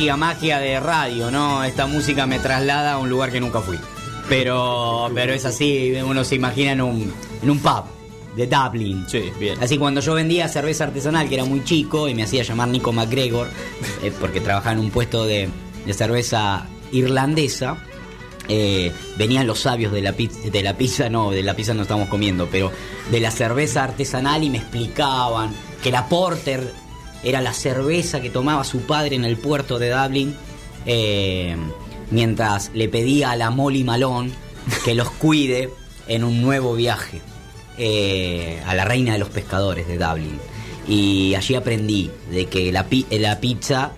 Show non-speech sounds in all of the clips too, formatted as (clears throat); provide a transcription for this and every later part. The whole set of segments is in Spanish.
magia, magia de radio, ¿no? Esta música me traslada a un lugar que nunca fui. Pero, pero es así, uno se imagina en un, en un pub de Dublin. Sí, bien. Así cuando yo vendía cerveza artesanal, que era muy chico, y me hacía llamar Nico McGregor, eh, porque trabajaba en un puesto de, de cerveza irlandesa, eh, venían los sabios de la, pizza, de la pizza, no, de la pizza no estamos comiendo, pero de la cerveza artesanal y me explicaban que la Porter era la cerveza que tomaba su padre en el puerto de Dublin, eh, mientras le pedía a la Molly Malone que los cuide en un nuevo viaje eh, a la reina de los pescadores de Dublin. Y allí aprendí de que la, pi- la pizza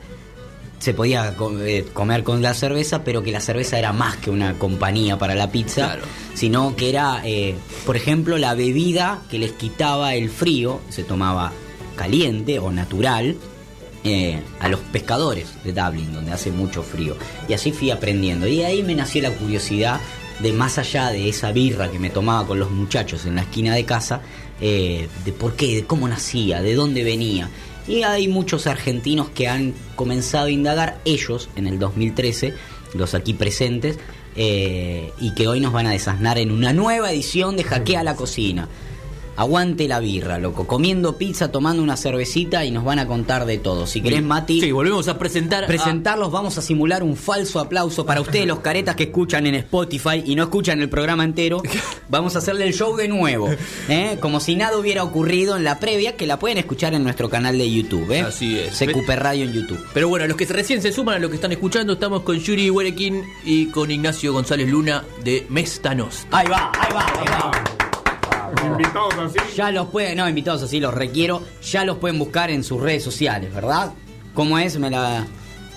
se podía eh, comer con la cerveza, pero que la cerveza era más que una compañía para la pizza, Claro. sino que era, eh, por ejemplo, la bebida que les quitaba el frío, se tomaba caliente o natural, eh, a los pescadores de Dublin, donde hace mucho frío. Y así fui aprendiendo. Y ahí me nació la curiosidad de más allá de esa birra que me tomaba con los muchachos en la esquina de casa, eh, de por qué, de cómo nacía, de dónde venía. Y hay muchos argentinos que han comenzado a indagar, ellos en el 2013, los aquí presentes, eh, y que hoy nos van a desasnar en una nueva edición de Jaquea la Cocina. Aguante la birra, loco. Comiendo pizza, tomando una cervecita y nos van a contar de todo. Si querés, Mati, Sí, volvemos a presentar. a- presentarlos, vamos a simular un falso aplauso para ustedes, los caretas que escuchan en Spotify y no escuchan el programa entero. Vamos a hacerle el show de nuevo, ¿eh? como si nada hubiera ocurrido en la previa, que la pueden escuchar en nuestro canal de YouTube. ¿eh? Así es. CQP Radio en YouTube. Pero bueno, los que recién se suman a lo que están escuchando, estamos con Yuri Huerequín y con Ignacio González Luna de Mestanos. Ahí va, ahí va, ahí va. Invitados así. Ya los pueden, no, invitados así, los requiero. Ya los pueden buscar en sus redes sociales, ¿verdad? ¿Cómo es? Me la.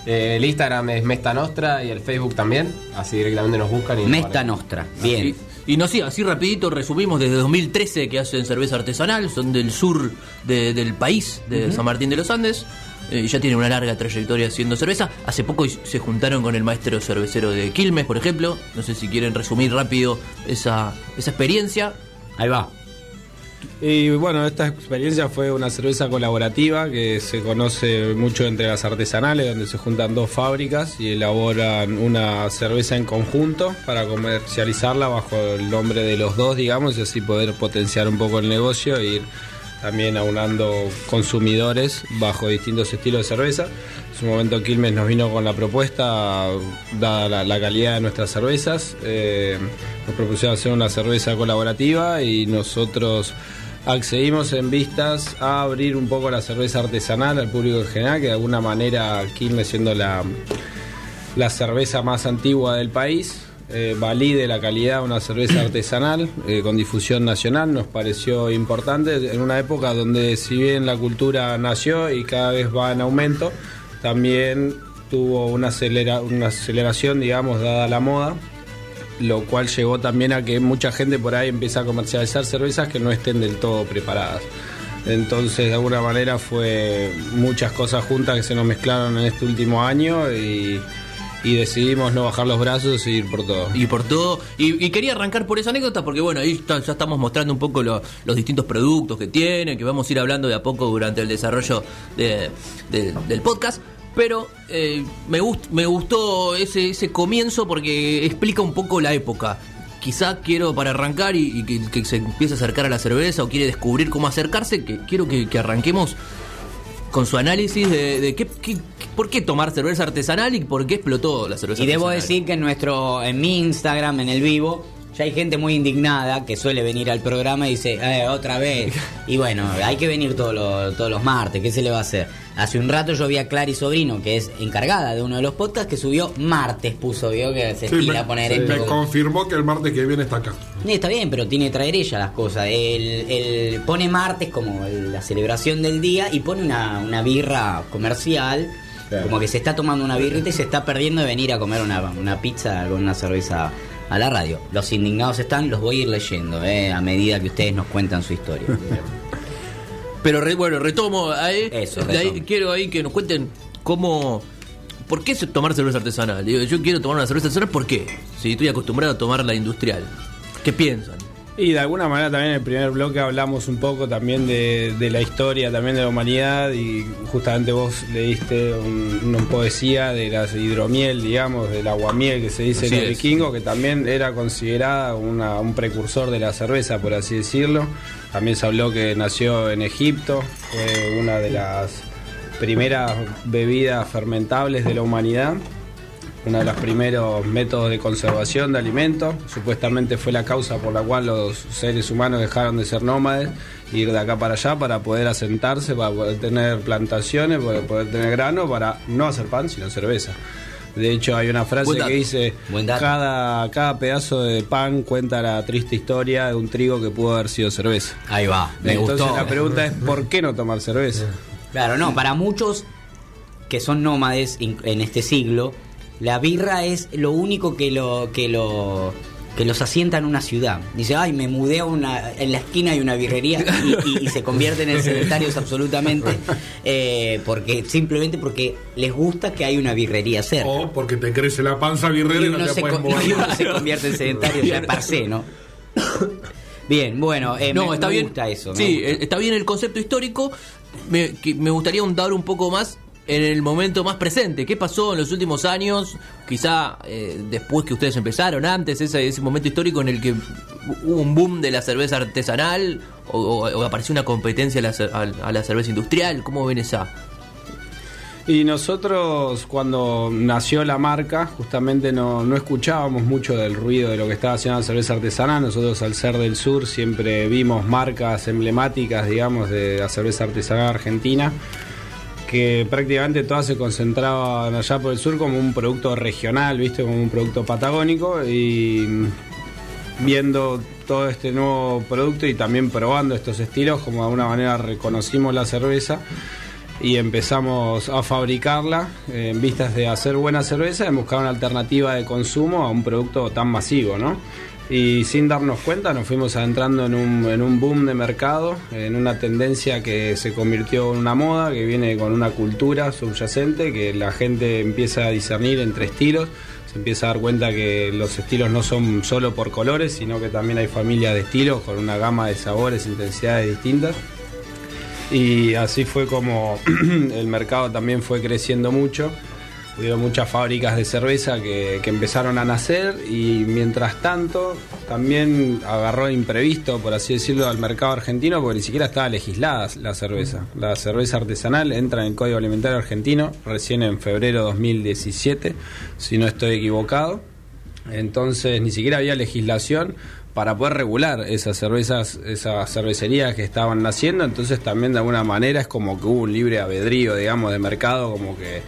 Eh, el Instagram es Mesta Nostra y el Facebook también. Así directamente nos buscan y Mesta. Nostra. Bien. Y, y no, sí, así rapidito resumimos desde 2013 que hacen cerveza artesanal, son del sur de- del país, de San Martín de los Andes. eh, y ya tienen una larga trayectoria haciendo cerveza. Hace poco se juntaron con el maestro cervecero de Quilmes, por ejemplo. No sé si quieren resumir rápido esa, esa experiencia. Ahí va. Y bueno, esta experiencia fue una cerveza colaborativa que se conoce mucho entre las artesanales, donde se juntan dos fábricas y elaboran una cerveza en conjunto para comercializarla bajo el nombre de los dos, digamos, y así poder potenciar un poco el negocio e ir también aunando consumidores bajo distintos estilos de cerveza. En su momento Quilmes nos vino con la propuesta, dada la, calidad de nuestras cervezas, eh, nos propusieron hacer una cerveza colaborativa y nosotros accedimos en vistas a abrir un poco la cerveza artesanal al público en general, que de alguna manera Quilmes siendo la, la cerveza más antigua del país. eh, valide la calidad de una cerveza artesanal eh, con difusión nacional, nos pareció importante en una época donde si bien la cultura nació y cada vez va en aumento, también tuvo una, acelera, una aceleración, digamos, dada la moda, lo cual llevó también a que mucha gente por ahí empieza a comercializar cervezas que no estén del todo preparadas. Entonces, de alguna manera fue muchas cosas juntas que se nos mezclaron en este último año y, decidimos no bajar los brazos y ir por todo. Y por todo. Y, quería arrancar por esa anécdota porque, bueno, ahí ya estamos mostrando un poco lo- los distintos productos que tiene, que vamos a ir hablando de a poco durante el desarrollo de- de- del podcast. Pero eh, me, gust- me gustó ese, ese comienzo porque explica un poco la época. Quizá quiero para arrancar y, y que, que se empiece a acercar a la cerveza o quiere descubrir cómo acercarse, que quiero que, que arranquemos con su análisis de, de qué, qué- por qué tomar cerveza artesanal y por qué explotó la cerveza Y debo artesanal. decir que en nuestro, en mi Instagram, en el vivo, ya hay gente muy indignada que suele venir al programa y dice, eh, otra vez. (laughs) Y bueno, hay que venir todos los, todos los martes, ¿qué se le va a hacer? Hace un rato yo vi a Clary Sobrino, que es encargada de uno de los podcasts, que subió martes, puso, vio que se Sí, estira me, a poner sí, esto. me confirmó que el martes que viene está acá. Sí, está bien, pero tiene que traer ella las cosas. El, el- pone martes como el- la celebración del día y pone una, una birra comercial. Claro. Como que se está tomando una birrita y se está perdiendo de venir a comer una, una pizza con una cerveza a la radio. Los indignados están, los voy a ir leyendo eh, a medida que ustedes nos cuentan su historia. (laughs) Pero re- bueno, retomo ahí. Eso, de ahí quiero ahí que nos cuenten cómo. ¿Por qué tomar cerveza artesanal? Digo, yo quiero tomar una cerveza artesanal, ¿por qué? Si estoy acostumbrado a tomar la industrial. ¿Qué piensan? Y de alguna manera también en el primer bloque hablamos un poco también de, de la historia también de la humanidad y justamente vos leíste un- una poesía de la hidromiel, digamos, del aguamiel que se dice Así en el vikingo, que también era considerada una- un precursor de la cerveza, por así decirlo. También se habló que nació en Egipto, fue una de las primeras bebidas fermentables de la humanidad uno de los primeros métodos de conservación de alimentos. Supuestamente fue la causa por la cual los seres humanos dejaron de ser nómades, ir de acá para allá para poder asentarse, para poder tener plantaciones, para poder tener grano, para no hacer pan, sino cerveza. De hecho, hay una frase que dice, cada, cada pedazo de pan cuenta la triste historia de un trigo que pudo haber sido cerveza. Ahí va, me Entonces gustó. la pregunta es, ¿por qué no tomar cerveza? Claro, no, para muchos que son nómades en este siglo, la birra es lo único que lo que lo que los asienta en una ciudad. Dice, ay, me mudé a una, en la esquina hay una birrería y, y- y se convierten en sedentarios absolutamente, eh, porque simplemente porque les gusta que hay una birrería cerca. O porque te crece la panza birrera y no te se, puedes mover. y uno se convierte en sedentario ya se, ¿no? Bien, bueno, eh, no, me, está me bien. gusta eso. sí, gusta. eh, está bien el concepto histórico. Me, que- me gustaría ahondar un poco más en el momento más presente. ¿Qué pasó en los últimos años? Quizá eh, después que ustedes empezaron, antes, ese, momento histórico en el que hubo un boom de la cerveza artesanal o, o- apareció una competencia a la, a- a la cerveza industrial. ¿Cómo ven esa? Y nosotros cuando nació la marca, justamente no, no escuchábamos mucho del ruido de lo que estaba haciendo la cerveza artesanal. Nosotros al ser del sur siempre vimos marcas emblemáticas, digamos, de la cerveza artesanal argentina, que prácticamente todas se concentraban allá por el sur como un producto regional, viste, como un producto patagónico y viendo todo este nuevo producto y también probando estos estilos, como de alguna manera reconocimos la cerveza y empezamos a fabricarla en vistas de hacer buena cerveza y buscar una alternativa de consumo a un producto tan masivo, ¿no? Y sin darnos cuenta nos fuimos adentrando en un, en un boom de mercado, en una tendencia que se convirtió en una moda, que viene con una cultura subyacente, que la gente empieza a discernir entre estilos, se empieza a dar cuenta que los estilos no son solo por colores, sino que también hay familias de estilos con una gama de sabores, intensidades distintas. Y así fue como (clears throat) el mercado también fue creciendo mucho. Hubieron muchas fábricas de cerveza que, que empezaron a nacer y mientras tanto también agarró imprevisto, por así decirlo, al mercado argentino porque ni siquiera estaba legislada la cerveza. La cerveza artesanal entra en el Código Alimentario Argentino recién en febrero de 2017, si no estoy equivocado. Entonces ni siquiera había legislación para poder regular esas cervezas, esas cervecerías que estaban naciendo, entonces también de alguna manera es como que hubo un libre albedrío, digamos, de mercado, como que,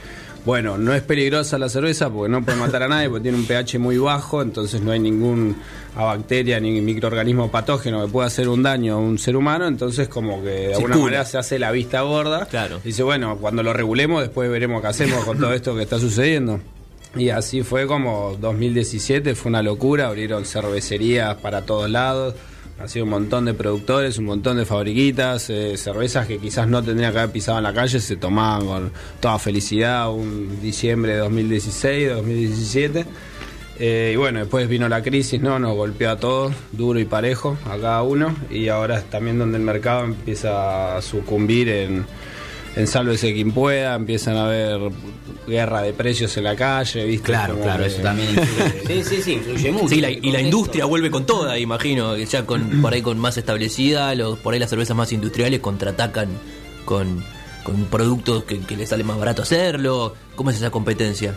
bueno, no es peligrosa la cerveza porque no puede matar a nadie, porque tiene un pH muy bajo, entonces no hay ningún bacteria ni microorganismo patógeno que pueda hacer un daño a un ser humano, entonces como que de alguna Circula. manera se hace la vista gorda. Claro. Dice, bueno, cuando lo regulemos después veremos qué hacemos con todo esto que está sucediendo. Y así fue como 2017, fue una locura, abrieron cervecerías para todos lados, sido un montón de productores, un montón de fabriquitas, eh, cervezas que quizás no tendrían que haber pisado en la calle, se tomaban con toda felicidad un diciembre de 2016, 2017. Eh, y bueno, después vino la crisis, ¿no? Nos golpeó a todos, duro y parejo, a cada uno, y ahora es también donde el mercado empieza a sucumbir en, en sálvese quien pueda, empiezan a haber guerra de precios en la calle, ¿viste? Claro, Como claro, que- eso también influye. Sí, sí, sí, influye mucho. Sí, la- y la industria vuelve con toda, imagino, ya con por ahí con más establecida, los, por ahí las cervezas más industriales contraatacan con, con productos que, que les sale más barato hacerlo. ¿Cómo es esa competencia?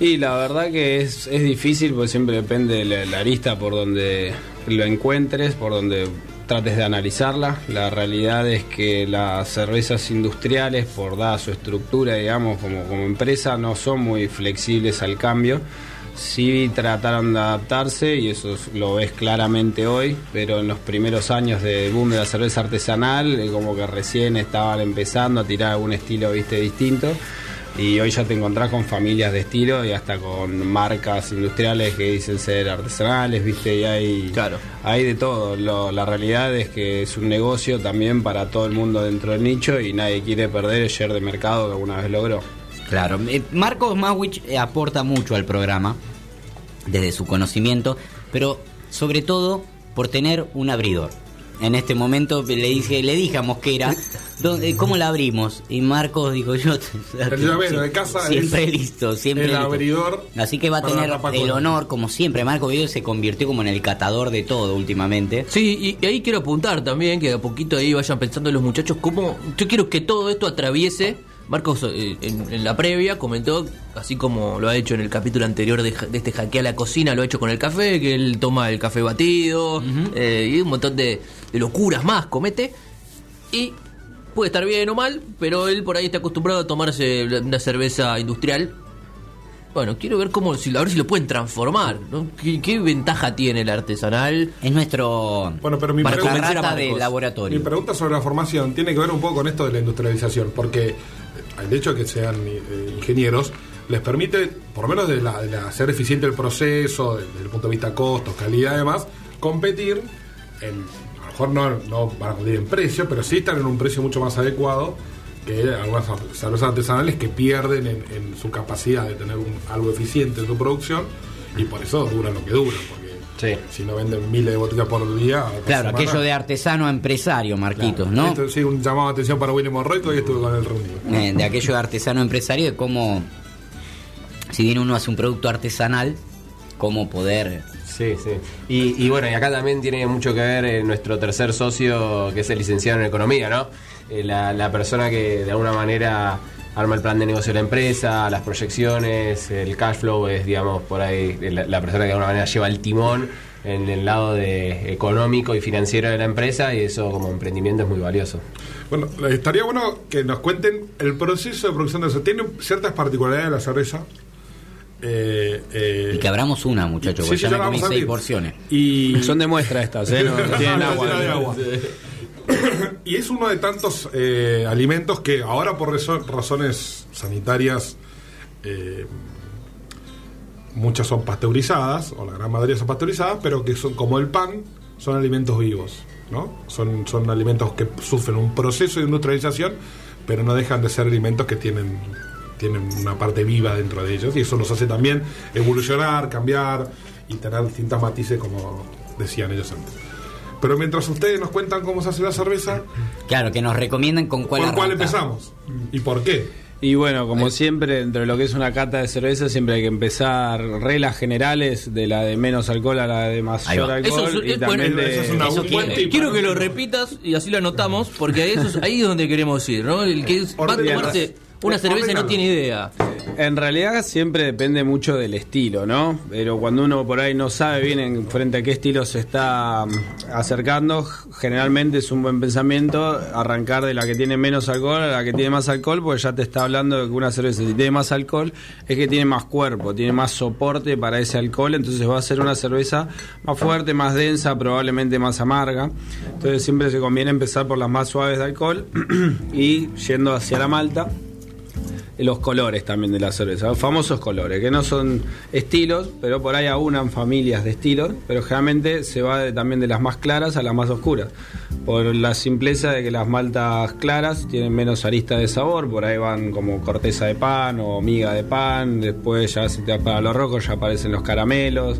Y la verdad que es, es difícil porque siempre depende de la, la arista por donde lo encuentres, por donde trates de analizarla. La realidad es que las cervezas industriales, por dada su estructura, digamos, como, empresa, no son muy flexibles al cambio. Sí trataron de adaptarse y eso es- lo ves claramente hoy, pero en los primeros años del boom de la cerveza artesanal, eh, como que recién estaban empezando a tirar algún estilo, distinto. Y hoy ya te encontrás con familias de estilo y hasta con marcas industriales que dicen ser artesanales, ¿viste? Y hay, Claro. hay de todo. Lo- la realidad es que es un negocio también para todo el mundo dentro del nicho y nadie quiere perder el share de mercado que alguna vez logró. Claro, eh, Marcos Mawich eh, aporta mucho al programa desde su conocimiento, pero sobre todo por tener un abridor. En este momento le dije, le dije a Mosquera, ¿dónde- ¿cómo la abrimos? Y Marcos dijo yo. El llavero de casa siempre es listo, siempre el listo. abridor Así que va a tener el honor, como siempre. Marcos Video se convirtió como en el catador de todo últimamente. Sí, y, y ahí quiero apuntar también, que a poquito ahí vayan pensando los muchachos, cómo yo quiero que todo esto atraviese. Marcos eh, en, en la previa comentó, así como lo ha hecho en el capítulo anterior de, de este hackea la cocina, lo ha hecho con el café, que él toma el café batido eh, y un montón de, de locuras más comete. Y puede estar bien o mal, pero él por ahí está acostumbrado a tomarse una cerveza industrial. Bueno, quiero ver cómo, si, a ver si lo pueden transformar. ¿no? ¿Qué, qué ventaja tiene el artesanal? Es nuestro Bueno, pero mi Para nuestra pregunta, convencer a rata de Marcos. mi laboratorio. pregunta sobre la formación tiene que ver un poco con esto de la industrialización, porque el hecho de que sean eh, ingenieros les permite, por lo menos de, la, de la- ser eficiente el proceso, de- desde el punto de vista costos, calidad y demás, competir en, mejor no, no para competir en precio, pero sí están en un precio mucho más adecuado que algunas cervezas artesanales que pierden en, en su capacidad de tener un- algo eficiente en su producción y por eso duran lo que duran, porque Sí. si no venden miles de botellas por día... Claro, semana- aquello de artesano a empresario, Marquitos, ¿no? esto sí, un llamado de atención para William Morroy, y estuve con él reunido. Eh, de aquello de artesano a empresario, de cómo, si bien uno hace un producto artesanal, cómo poder... Sí, sí. Y, y bueno, y acá también tiene mucho que ver eh, nuestro tercer socio, que es el licenciado en economía, ¿no? Eh, la, la persona que de alguna manera arma el plan de negocio de la empresa, las proyecciones, el cash flow es, digamos, por ahí eh, la, la persona que de alguna manera lleva el timón en el lado de económico y financiero de la empresa y eso como emprendimiento es muy valioso. Bueno, estaría bueno que nos cuenten el proceso de producción de cerveza. Tiene ciertas particularidades de la cerveza. Eh, eh, Y que abramos una, muchachos, porque sí, ya ya me comí seis porciones. Y Son de muestra estas, ¿eh? (laughs) No, no tienen agua. de agua. y es uno de tantos eh, alimentos que ahora por razo- razones sanitarias eh, muchas son pasteurizadas o la gran mayoría son pasteurizadas pero que son como el pan son alimentos vivos no son son alimentos que sufren un proceso de industrialización pero no dejan de ser alimentos que tienen tienen una parte viva dentro de ellos y eso los hace también evolucionar cambiar y tener distintas matices como decían ellos antes pero mientras ustedes nos cuentan cómo se hace la cerveza, Claro, que nos recomiendan con cuál ¿por cuál empezamos? ¿Y por qué? Y bueno, como siempre, dentro de lo que es una cata de cerveza, siempre hay que empezar reglas generales de la de menos alcohol a la de Ahí mayor alcohol. Eso es- y es también bueno, de- eso es una- Eso un quiero. buen tip. Quiero que lo repitas y así lo anotamos, porque eso es, ahí es donde queremos ir, ¿no? El que es- va a tomarse una cerveza no tiene idea. En realidad siempre depende mucho del estilo, ¿no? Pero cuando uno por ahí no sabe bien en frente a qué estilo se está mm, acercando, generalmente es un buen pensamiento arrancar de la que tiene menos alcohol a la que tiene más alcohol, porque ya te está hablando de que una cerveza si tiene más alcohol es que tiene más cuerpo, tiene más soporte para ese alcohol, entonces va a ser una cerveza más fuerte, más densa, probablemente más amarga. Entonces siempre se conviene empezar por las más suaves de alcohol (clears throat) y yendo hacia la malta los colores también de la cerveza, los famosos colores, que no son estilos, pero por ahí aunan familias de estilos, pero generalmente se va también de las más claras a las más oscuras, por la simpleza de que las maltas claras tienen menos arista de sabor, por ahí van como corteza de pan o miga de pan, después ya si te para los rojos ya aparecen los caramelos,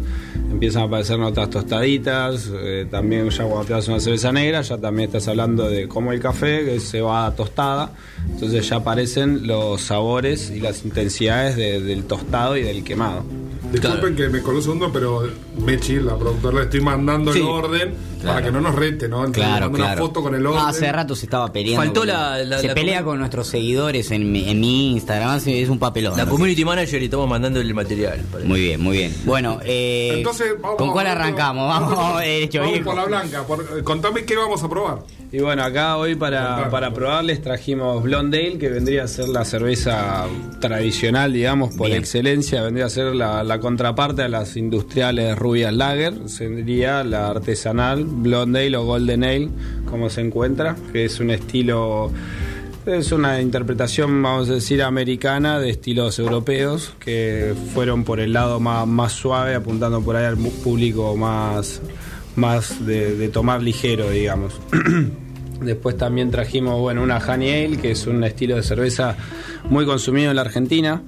empiezan a aparecer notas tostaditas, eh, también ya cuando te das una cerveza negra ya también estás hablando de como el café, se va tostada, entonces ya aparecen los sabores y las intensidades de- del tostado y del quemado. Disculpen que me coló un segundo, pero Mechi, la productora, le estoy mandando Sí. el orden para que no nos rete, ¿no? Entonces, Claro, claro. una foto con el orden. Ah, hace rato se estaba peleando. Faltó con- la- la- se la pelea con nuestros seguidores en mi, en mi Instagram. Es un papelón. La community manager y estamos mandando el material. parece. Muy bien, muy bien. Bueno, eh, Entonces, vamos, ¿con cuál vamos, arrancamos? (laughs) Vamos, derecho, Vamos viejo. por la blanca. por- eh, contame qué vamos a probar. Y bueno, acá hoy para, para probarles trajimos Blondale, que vendría a ser la cerveza tradicional, digamos, por Bien. excelencia, vendría a ser la, la contraparte a las industriales rubias lager, sería la artesanal Blondale o Golden Ale, como se encuentra, que es un estilo... Es una interpretación, vamos a decir, americana de estilos europeos que fueron por el lado más, más suave, apuntando por ahí al público más, más de, de tomar ligero, digamos. (clears throat) Después también trajimos bueno, una Honey Ale, que es un estilo de cerveza muy consumido en la Argentina,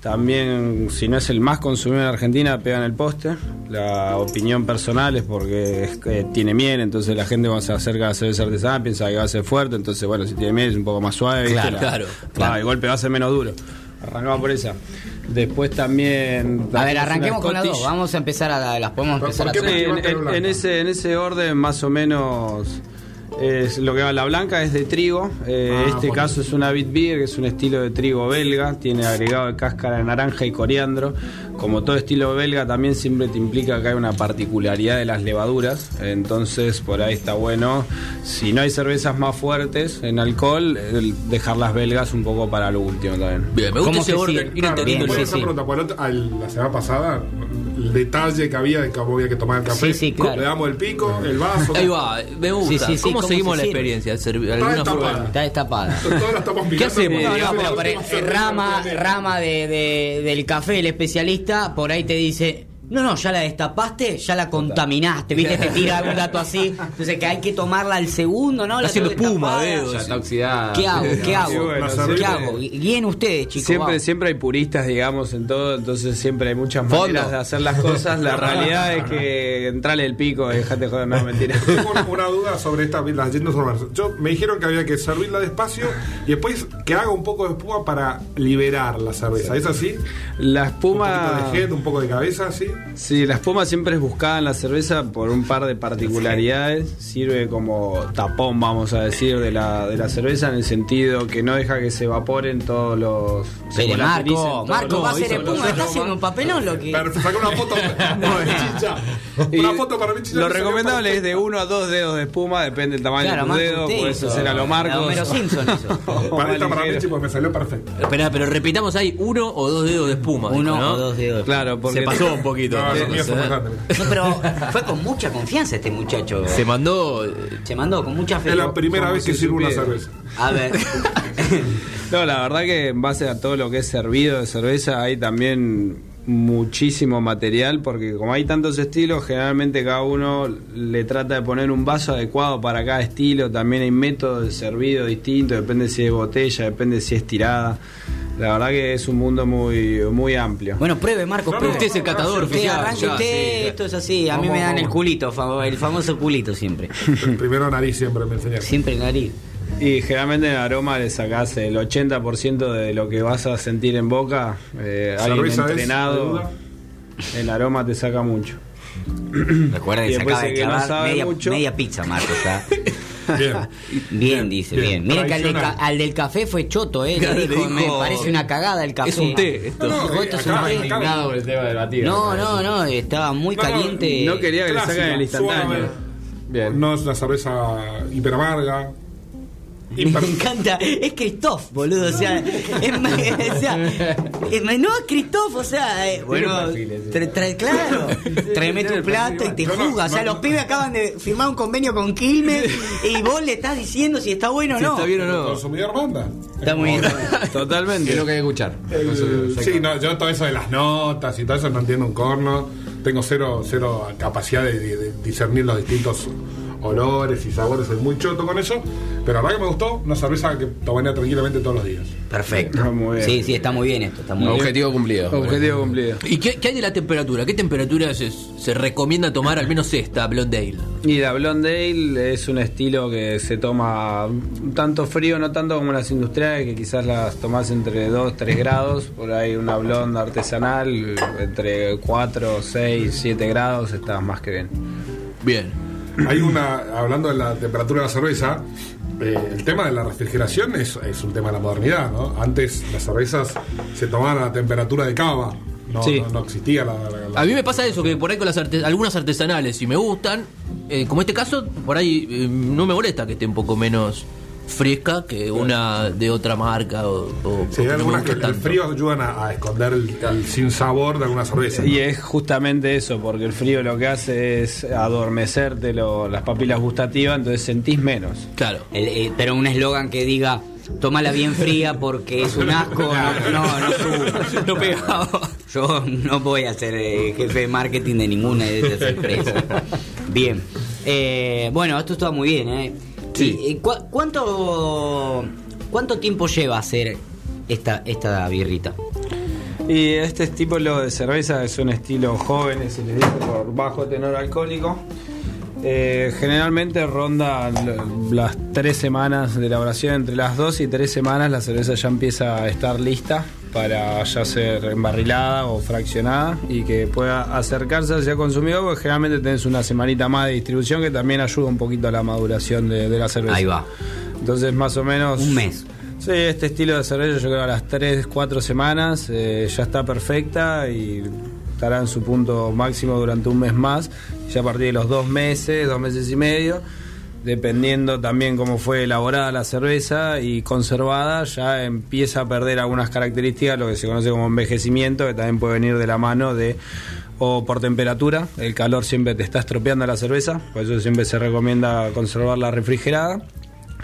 También, si no es el más consumido en Argentina, pega en el poste. La opinión personal es porque es que tiene miel, entonces la gente cuando se acerca a la cerveza artesanal piensa que va a ser fuerte, entonces bueno, si tiene miel es un poco más suave. ¿viste? Claro, La- claro, va, claro. el golpe va a ser menos duro. Arrancamos por esa. Después también... A ver, arranquemos con las dos. Vamos a empezar a las podemos ¿Por empezar a en, en- en ese, en ese orden más o menos es lo que va la blanca es de trigo. Eh, Ah, este caso es una Bit Beer, que es un estilo de trigo belga, tiene agregado de cáscara de naranja y coriandro. Como todo estilo belga también siempre te implica que hay una particularidad de las levaduras, entonces por ahí está bueno, si no hay cervezas más fuertes en alcohol, dejar las belgas un poco para lo último también. Bien, me gusta ¿Cómo ese orden, sí? ir Claro, entendiendo bien, Voy a sí, hacer sí. pregunta, porque el otro- al- la semana pasada, el detalle que había de cómo había que tomar el café. Sí, sí, claro. Le damos el pico, el vaso. Ahí va, me gusta. Sí, sí, sí, ¿Cómo, ¿cómo seguimos se la experiencia? Está ¿Alguna destapada. Está destapada. (laughs) Mirando. hacemos? No, no, pero rama, rama de, de- del café, el especialista, por ahí te dice, no, no, ya la destapaste, ya la contaminaste, viste, te tira algún dato así. Entonces que hay que tomarla al segundo, ¿no? La haciendo destapada. veo. Ya está oxidada. ¿Qué hago? ¿Qué hago? Sí, bueno, ¿Qué siempre- hago? Guíen ustedes, chicos. Siempre, vamos. siempre hay puristas, digamos, en todo, entonces siempre hay muchas Fondo. maneras de hacer las cosas. La realidad es que entrale el pico dejate joder, no, mentira. Tengo una, duda sobre esta, urbanas. Yo me dijeron que había que servirla despacio y después que haga un poco de espuma para liberar la cerveza. ¿Es así? La Un espuma. poquito de head, un poco de cabeza, ¿sí? Sí, la espuma siempre es buscada en la cerveza por un par de particularidades. Sirve como tapón, vamos a decir, de la, de la cerveza en el sentido que no deja que se evaporen todos los. Pero Marco, todos Marco los- va a hizo- espuma, está haciendo un papelón lo que. Pero saca una foto (laughs) Una foto para mi chicha. Lo recomendable es de uno a dos dedos de espuma, depende del tamaño Claro, de tu dedo. Puedes hacer a lo Marcos. Homero Simpson (laughs) hizo. Para esta para. Michi porque me salió perfecto. Espera, pero repitamos ahí, uno o dos dedos de espuma. Uno o dos dedos. Claro, porque Se pasó un poquito. No, pero fue con mucha confianza este muchacho. Se mandó. Se mandó con mucha fe. Es la primera vez que si sirvo una cerveza. A ver. (laughs) No, la verdad que en base a todo lo que es servido de cerveza hay también muchísimo material porque como hay tantos estilos, generalmente cada uno le trata de poner un vaso adecuado para cada estilo, también hay métodos de servido distintos, depende si es botella, depende si es tirada. La verdad que es un mundo muy muy amplio. Bueno, pruebe, Marcos, no, Usted es el catador Usted oficial. arranque ya, usted, sí. esto es así. A mí me dan el culito, el famoso culito siempre. El (laughs) primero nariz siempre me enseñaron. Siempre el nariz. Y generalmente en el aroma le sacás el 80% de lo que vas a sentir en boca. Eh, alguien entrenado, el aroma te saca mucho. Recuerda que se después acaba de no clavar media, mucho. media pizza, Marcos. (laughs) ¿ah? Bien. (laughs) Bien, dice, bien. bien. Miren que al del, ca- Tradicional. al del café fue choto, ¿eh? Le Claro, le dijo, me dijo, parece una cagada el café. Es un té. Esto. No, no, Dijo, esto es un acá- té. por el tema del batido. No, no, no, estaba muy No, no, caliente. No quería que le saquen el instantáneo. suave. Bien. No es una cerveza hiper amarga. (laughs) Me encanta, es Christoph, boludo, o sea, es, (laughs) o sea, es no, Christoph, o sea, eh, bueno, tra- tra- claro, (laughs) tráeme tu plato y te juzga, o sea, los pibes acaban de firmar un convenio con Quilmes y vos le estás diciendo si está bueno o Si no. está bien o El no. consumidor manda. Está muy bien. Totalmente. Es lo que hay que escuchar. El- sí, no, yo todo eso de las notas y todo eso no entiendo un corno. Tengo cero, cero capacidad de, de- de discernir los distintos olores y sabores. Soy muy choto con eso. Pero la verdad que me gustó una cerveza que tomaría tranquilamente todos los días. Perfecto. Muy bien. Sí, sí, está muy bien esto, está muy bien. Objetivo cumplido. Objetivo cumplido. ¿Y qué, qué hay de la temperatura? ¿Qué temperatura se, se recomienda tomar, al menos esta, Blonde Ale? Y la Blonde Ale es un estilo que se toma un tanto frío, no tanto como las industriales, que quizás las tomás entre 2, 3 grados. Por ahí una blonde artesanal entre 4, 6, 7 grados está más que bien. Bien. Hay una, hablando de la temperatura de la cerveza, eh, el tema de la refrigeración es, es un tema de la modernidad, ¿no? Antes las cervezas se tomaban a temperatura de cava, no, Sí. no, no existía la, la- la- A mí me pasa eso, que por ahí con las arte- algunas artesanales, si me gustan, eh, como este caso, por ahí eh, no me molesta que esté un poco menos fresca que una de otra marca o, o- Sí, hay algunas que el frío ayudan a, a esconder el, el sin sabor de alguna cerveza. Y es justamente eso, porque el frío lo que hace es adormecerte lo- las papilas gustativas, entonces sentís menos. Claro. El- eh, pero un eslogan que diga, tómala bien fría porque es un asco, no, no, no. No pegaba. Yo no voy a ser eh, jefe de marketing de ninguna de esas empresas. Bien. Eh, bueno, esto está muy bien, ¿eh? Sí. Y, ¿cu- ¿cuánto, ¿Cuánto tiempo lleva hacer esta, esta birrita? Y este tipo de cerveza es un estilo joven, se le dice por bajo tenor alcohólico. Eh, generalmente ronda las tres semanas de elaboración, entre las dos y tres semanas la cerveza ya empieza a estar lista para ya ser embarrilada o fraccionada y que pueda acercarse hacia el consumidor, porque generalmente tenés una semanita más de distribución que también ayuda un poquito a la maduración de, de la cerveza. Ahí va. Entonces más o menos... Un mes. Sí, este estilo de cerveza yo creo a las 3, 4 semanas eh, ya está perfecta y estará en su punto máximo durante un mes más. Ya a partir de los dos meses, dos meses y medio, dependiendo también cómo fue elaborada la cerveza y conservada, ya empieza a perder algunas características, lo que se conoce como envejecimiento, que también puede venir de la mano de o por temperatura, el calor siempre te está estropeando la cerveza, por eso siempre se recomienda conservarla refrigerada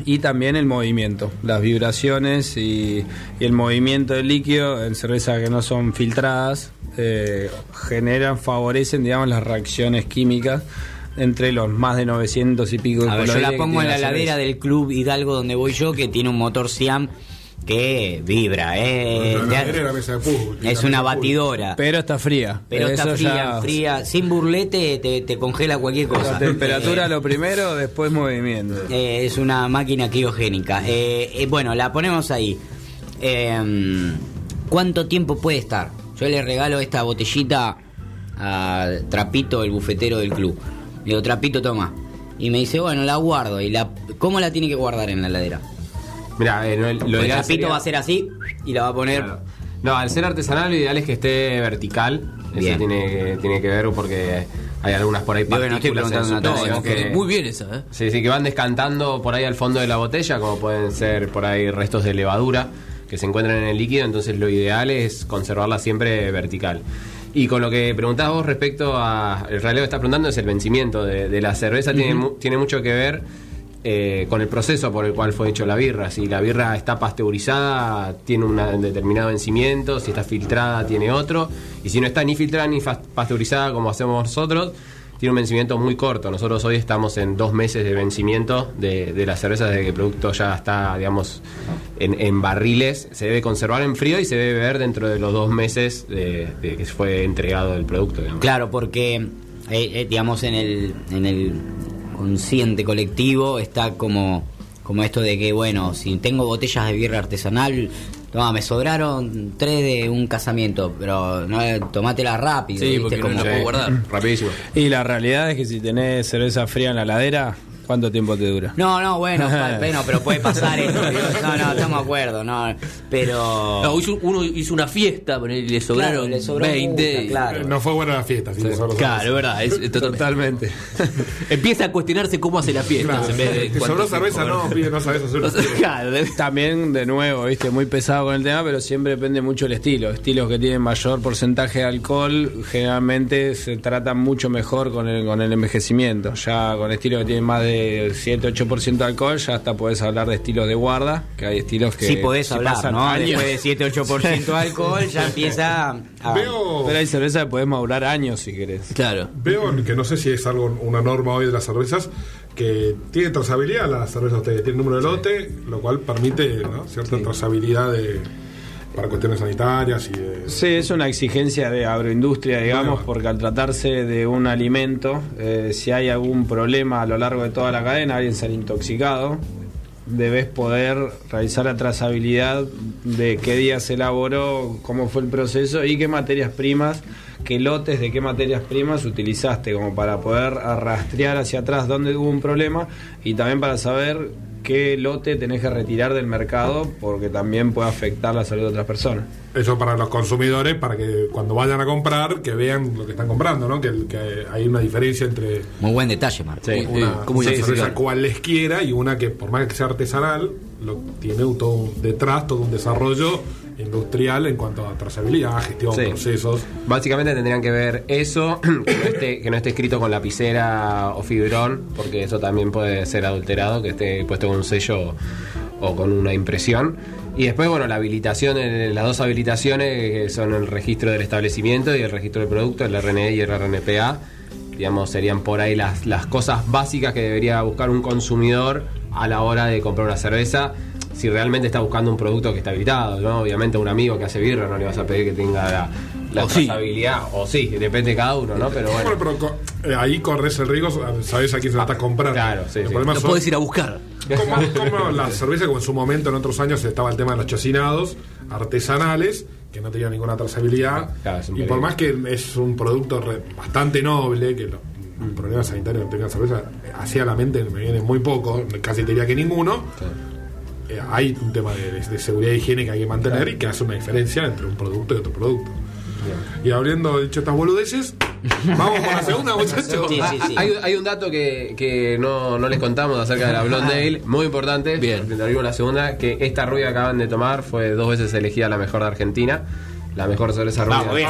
y también el movimiento, las vibraciones y, y el movimiento del líquido en cervezas que no son filtradas eh, generan, favorecen, digamos, las reacciones químicas entre los más de 900 y pico de A ver, yo la pongo en la heladera del club Hidalgo donde voy yo, que tiene un motor Siam que vibra, eh. La la mesa de fútbol. La es mesa una batidora. Pero está fría. Pero está fría, ya- fría, sin burlete te, te congela cualquier cosa. La temperatura Eh, lo primero, después movimiento. eh, es una máquina criogénica. Eh, eh, bueno, la ponemos ahí. Eh, ¿Cuánto tiempo puede estar? Yo le regalo esta botellita a Trapito, el bufetero del club. Le digo, Trapito, toma. Y me dice, bueno, la guardo. ¿Y la, cómo la tiene que guardar en la heladera? Mira, eh, no, lo Porque ideal Trapito sería- va a ser así y la va a poner... Claro. No, al ser artesanal lo ideal es que esté vertical. Bien. Eso tiene, tiene que ver porque hay algunas por ahí Digo que no estoy partículas en No, que- muy bien esa, ¿eh? Sí, sí, que van descantando por ahí al fondo de la botella, como pueden ser por ahí restos de levadura que se encuentran en el líquido, entonces lo ideal es conservarla siempre vertical. Y con lo que preguntabas vos respecto a, el realidad que estás preguntando es el vencimiento de, de la cerveza, tiene, mu- tiene mucho que ver eh, con el proceso por el cual fue hecho la birra. Si la birra está pasteurizada, tiene un determinado vencimiento, si está filtrada, tiene otro, y si no está ni filtrada ni pasteurizada como hacemos nosotros, tiene un vencimiento muy corto. Nosotros hoy estamos en dos meses de vencimiento de, de la cerveza desde que el producto ya está, digamos, en, en barriles. Se debe conservar en frío y se debe beber dentro de los dos meses de, de que fue entregado el producto. Claro, porque, eh, eh, digamos, en el, en el consciente colectivo está como, como esto de que, bueno, si tengo botellas de birra artesanal, toma, me sobraron tres de un casamiento, pero no, tomátela rápido. Sí, ¿viste? porque no como, la puedo guardar. (clears throat) Rapidísimo. Y la realidad es que si tenés cerveza fría en la heladera, ¿cuánto tiempo te dura? No, no, bueno, (laughs) bueno, pero puede pasar esto. No, no, estamos de acuerdo, no, pero... No, hizo- uno hizo una fiesta, y le sobraron Claro, le sobró 20. mucha, y- claro. No fue buena la fiesta, sí, solo- Claro, es verdad. Es, es (laughs) totalmente. Totalmente. (laughs) Empieza a cuestionarse cómo hace la fiesta. Claro, en vez de te cuánto sobró cerveza, no, pibe, no sabes hacer una fiesta. Claro, de- También, de nuevo, viste, muy pesado con el tema, pero siempre depende mucho el estilo. Estilos que tienen mayor porcentaje de alcohol generalmente se tratan mucho mejor con el, con el envejecimiento. Ya con estilos que tienen más de 7-8% de alcohol, ya hasta podés hablar de estilos de guarda, que hay estilos que... Sí podés si hablar, ¿no? años- Después de 7-8% de alcohol ya (laughs) empieza a... Veo, Pero hay cerveza que podés madurar años si querés. Claro. veo que no sé si es algo una norma hoy de las cervezas que tiene trazabilidad la cerveza ustedes, tiene número de lote, lo cual permite ¿no? cierta trazabilidad de, para cuestiones sanitarias y de... Sí, es una exigencia de agroindustria, digamos, Bueno. porque al tratarse de un alimento, eh, si hay algún problema a lo largo de toda la cadena, alguien sale intoxicado, debes poder realizar la trazabilidad de qué día se elaboró, cómo fue el proceso y qué materias primas, qué lotes de qué materias primas utilizaste, como para poder rastrear hacia atrás dónde hubo un problema y también para saber qué lote tenés que retirar del mercado porque también puede afectar la salud de otras personas. Eso para los consumidores, para que cuando vayan a comprar, que vean lo que están comprando, ¿no? Que, que hay una diferencia entre Muy buen detalle, Marco. Sí. una, ¿cómo una identificar? cerveza cualesquiera y una que por más que sea artesanal, lo, tiene un- todo un- detrás todo un desarrollo industrial en cuanto a trazabilidad, gestión, Sí. procesos. Básicamente tendrían que ver eso, (clears throat) que no, esté, que no esté escrito con lapicera o fibrón, porque eso también puede ser adulterado, que esté puesto con un sello o con una impresión. Y después, bueno, la habilitación, las dos habilitaciones que son el registro del establecimiento y el registro del producto, el RNE y el RNPA, digamos, serían por ahí las, las cosas básicas que debería buscar un consumidor a la hora de comprar una cerveza. Si realmente está buscando un producto que está habilitado, ¿no? Obviamente a un amigo que hace birra no le vas a pedir que tenga la, la O sí. trazabilidad, o sí, depende de cada uno, ¿no? Pero bueno. Bueno, pero co- eh, ahí corres el riesgo, sabes a quién se la estás comprando. Claro, sí, El sí. problema Lo son- puedes ir a buscar. como, como la cerveza, como en su momento en otros años estaba el tema de los chocinados artesanales, que no tenían ninguna trazabilidad. Claro, y por más que es un producto re- bastante noble, que los problemas sanitarios que tenga la cerveza, eh, así a la mente me viene muy poco, casi te diría que ninguno. Hay un tema de, de- de seguridad e higiene que hay que mantener y que hace una diferencia entre un producto y otro producto. Y habiendo dicho estas boludeces, vamos con la (laughs) segunda, muchachos. Sí, Ah, sí, ah, sí. Hay, hay un dato que, que no, no les contamos acerca de la Blonde Ale, muy importante. Bien. la segunda, que esta rubia que acaban de tomar fue dos veces elegida la mejor de Argentina, la mejor cerveza rubia. Vamos, bien.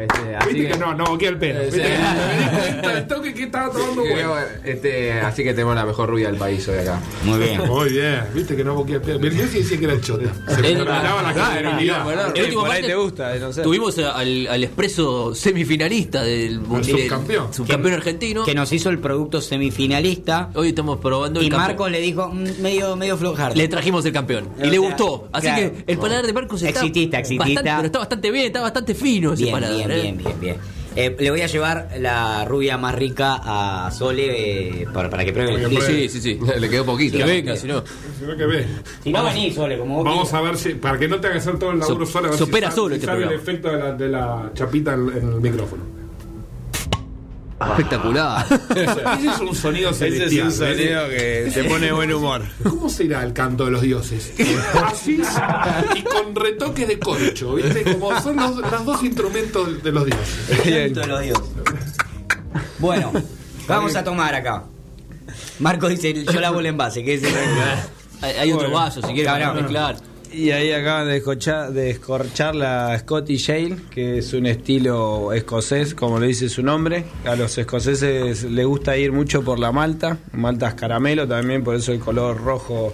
Este, así Viste que, que no, no boqué el pelo. Viste sí. que me di cuenta del toque que estaba tomando que, bueno. este, así que tenemos la mejor rubia del país hoy acá. Muy bien. Muy bien, viste que no boqué el pelo. Mirá si decía que era el chota. Se me la claro. Eh, El último parte- te gusta, no sé. Tuvimos al, al expreso semifinalista del Al subcampeón. subcampeón argentino. Que nos hizo el producto semifinalista. Hoy estamos probando el Y. Marcos le dijo mm, medio, medio flojar. Le trajimos el campeón. Y O le sea, gustó. Así claro. que el paladar de Marcos está. Exitista, exitista. bastante- pero está bastante bien, está bastante fino ese Bien, paladar. Bien, ¿eh? bien, bien, bien. Eh, le voy a llevar la rubia más rica a Sole eh, para, para que pruebe el. Sí, sí, sí. Le quedó poquito. Que venga, si no. Sino que ve. Si no venís, Sole, como vos Vamos quieras. a ver si, para que no te haga hacer todo el laburo So- solo, a ver supera si, solo si este sabe el efecto de la, de la chapita en, en el micrófono. Espectacular. (laughs) Ese es un sonido Ese es celestial. un sonido que te pone buen humor. ¿Cómo será el canto de los dioses? Así y con retoques de corcho, ¿viste? Como son los, los dos instrumentos de los dioses. Santo de los dioses. Bueno, vamos a tomar acá. Marco dice, yo la el envase, que es el... hay hay otro Bueno. vaso, si quieres para mezclar. Y ahí acaban de escorchar, de escorchar la Scottish Ale, que es un estilo escocés, como le dice su nombre. A los escoceses les gusta ir mucho por la malta, maltas caramelo también, por eso el color rojo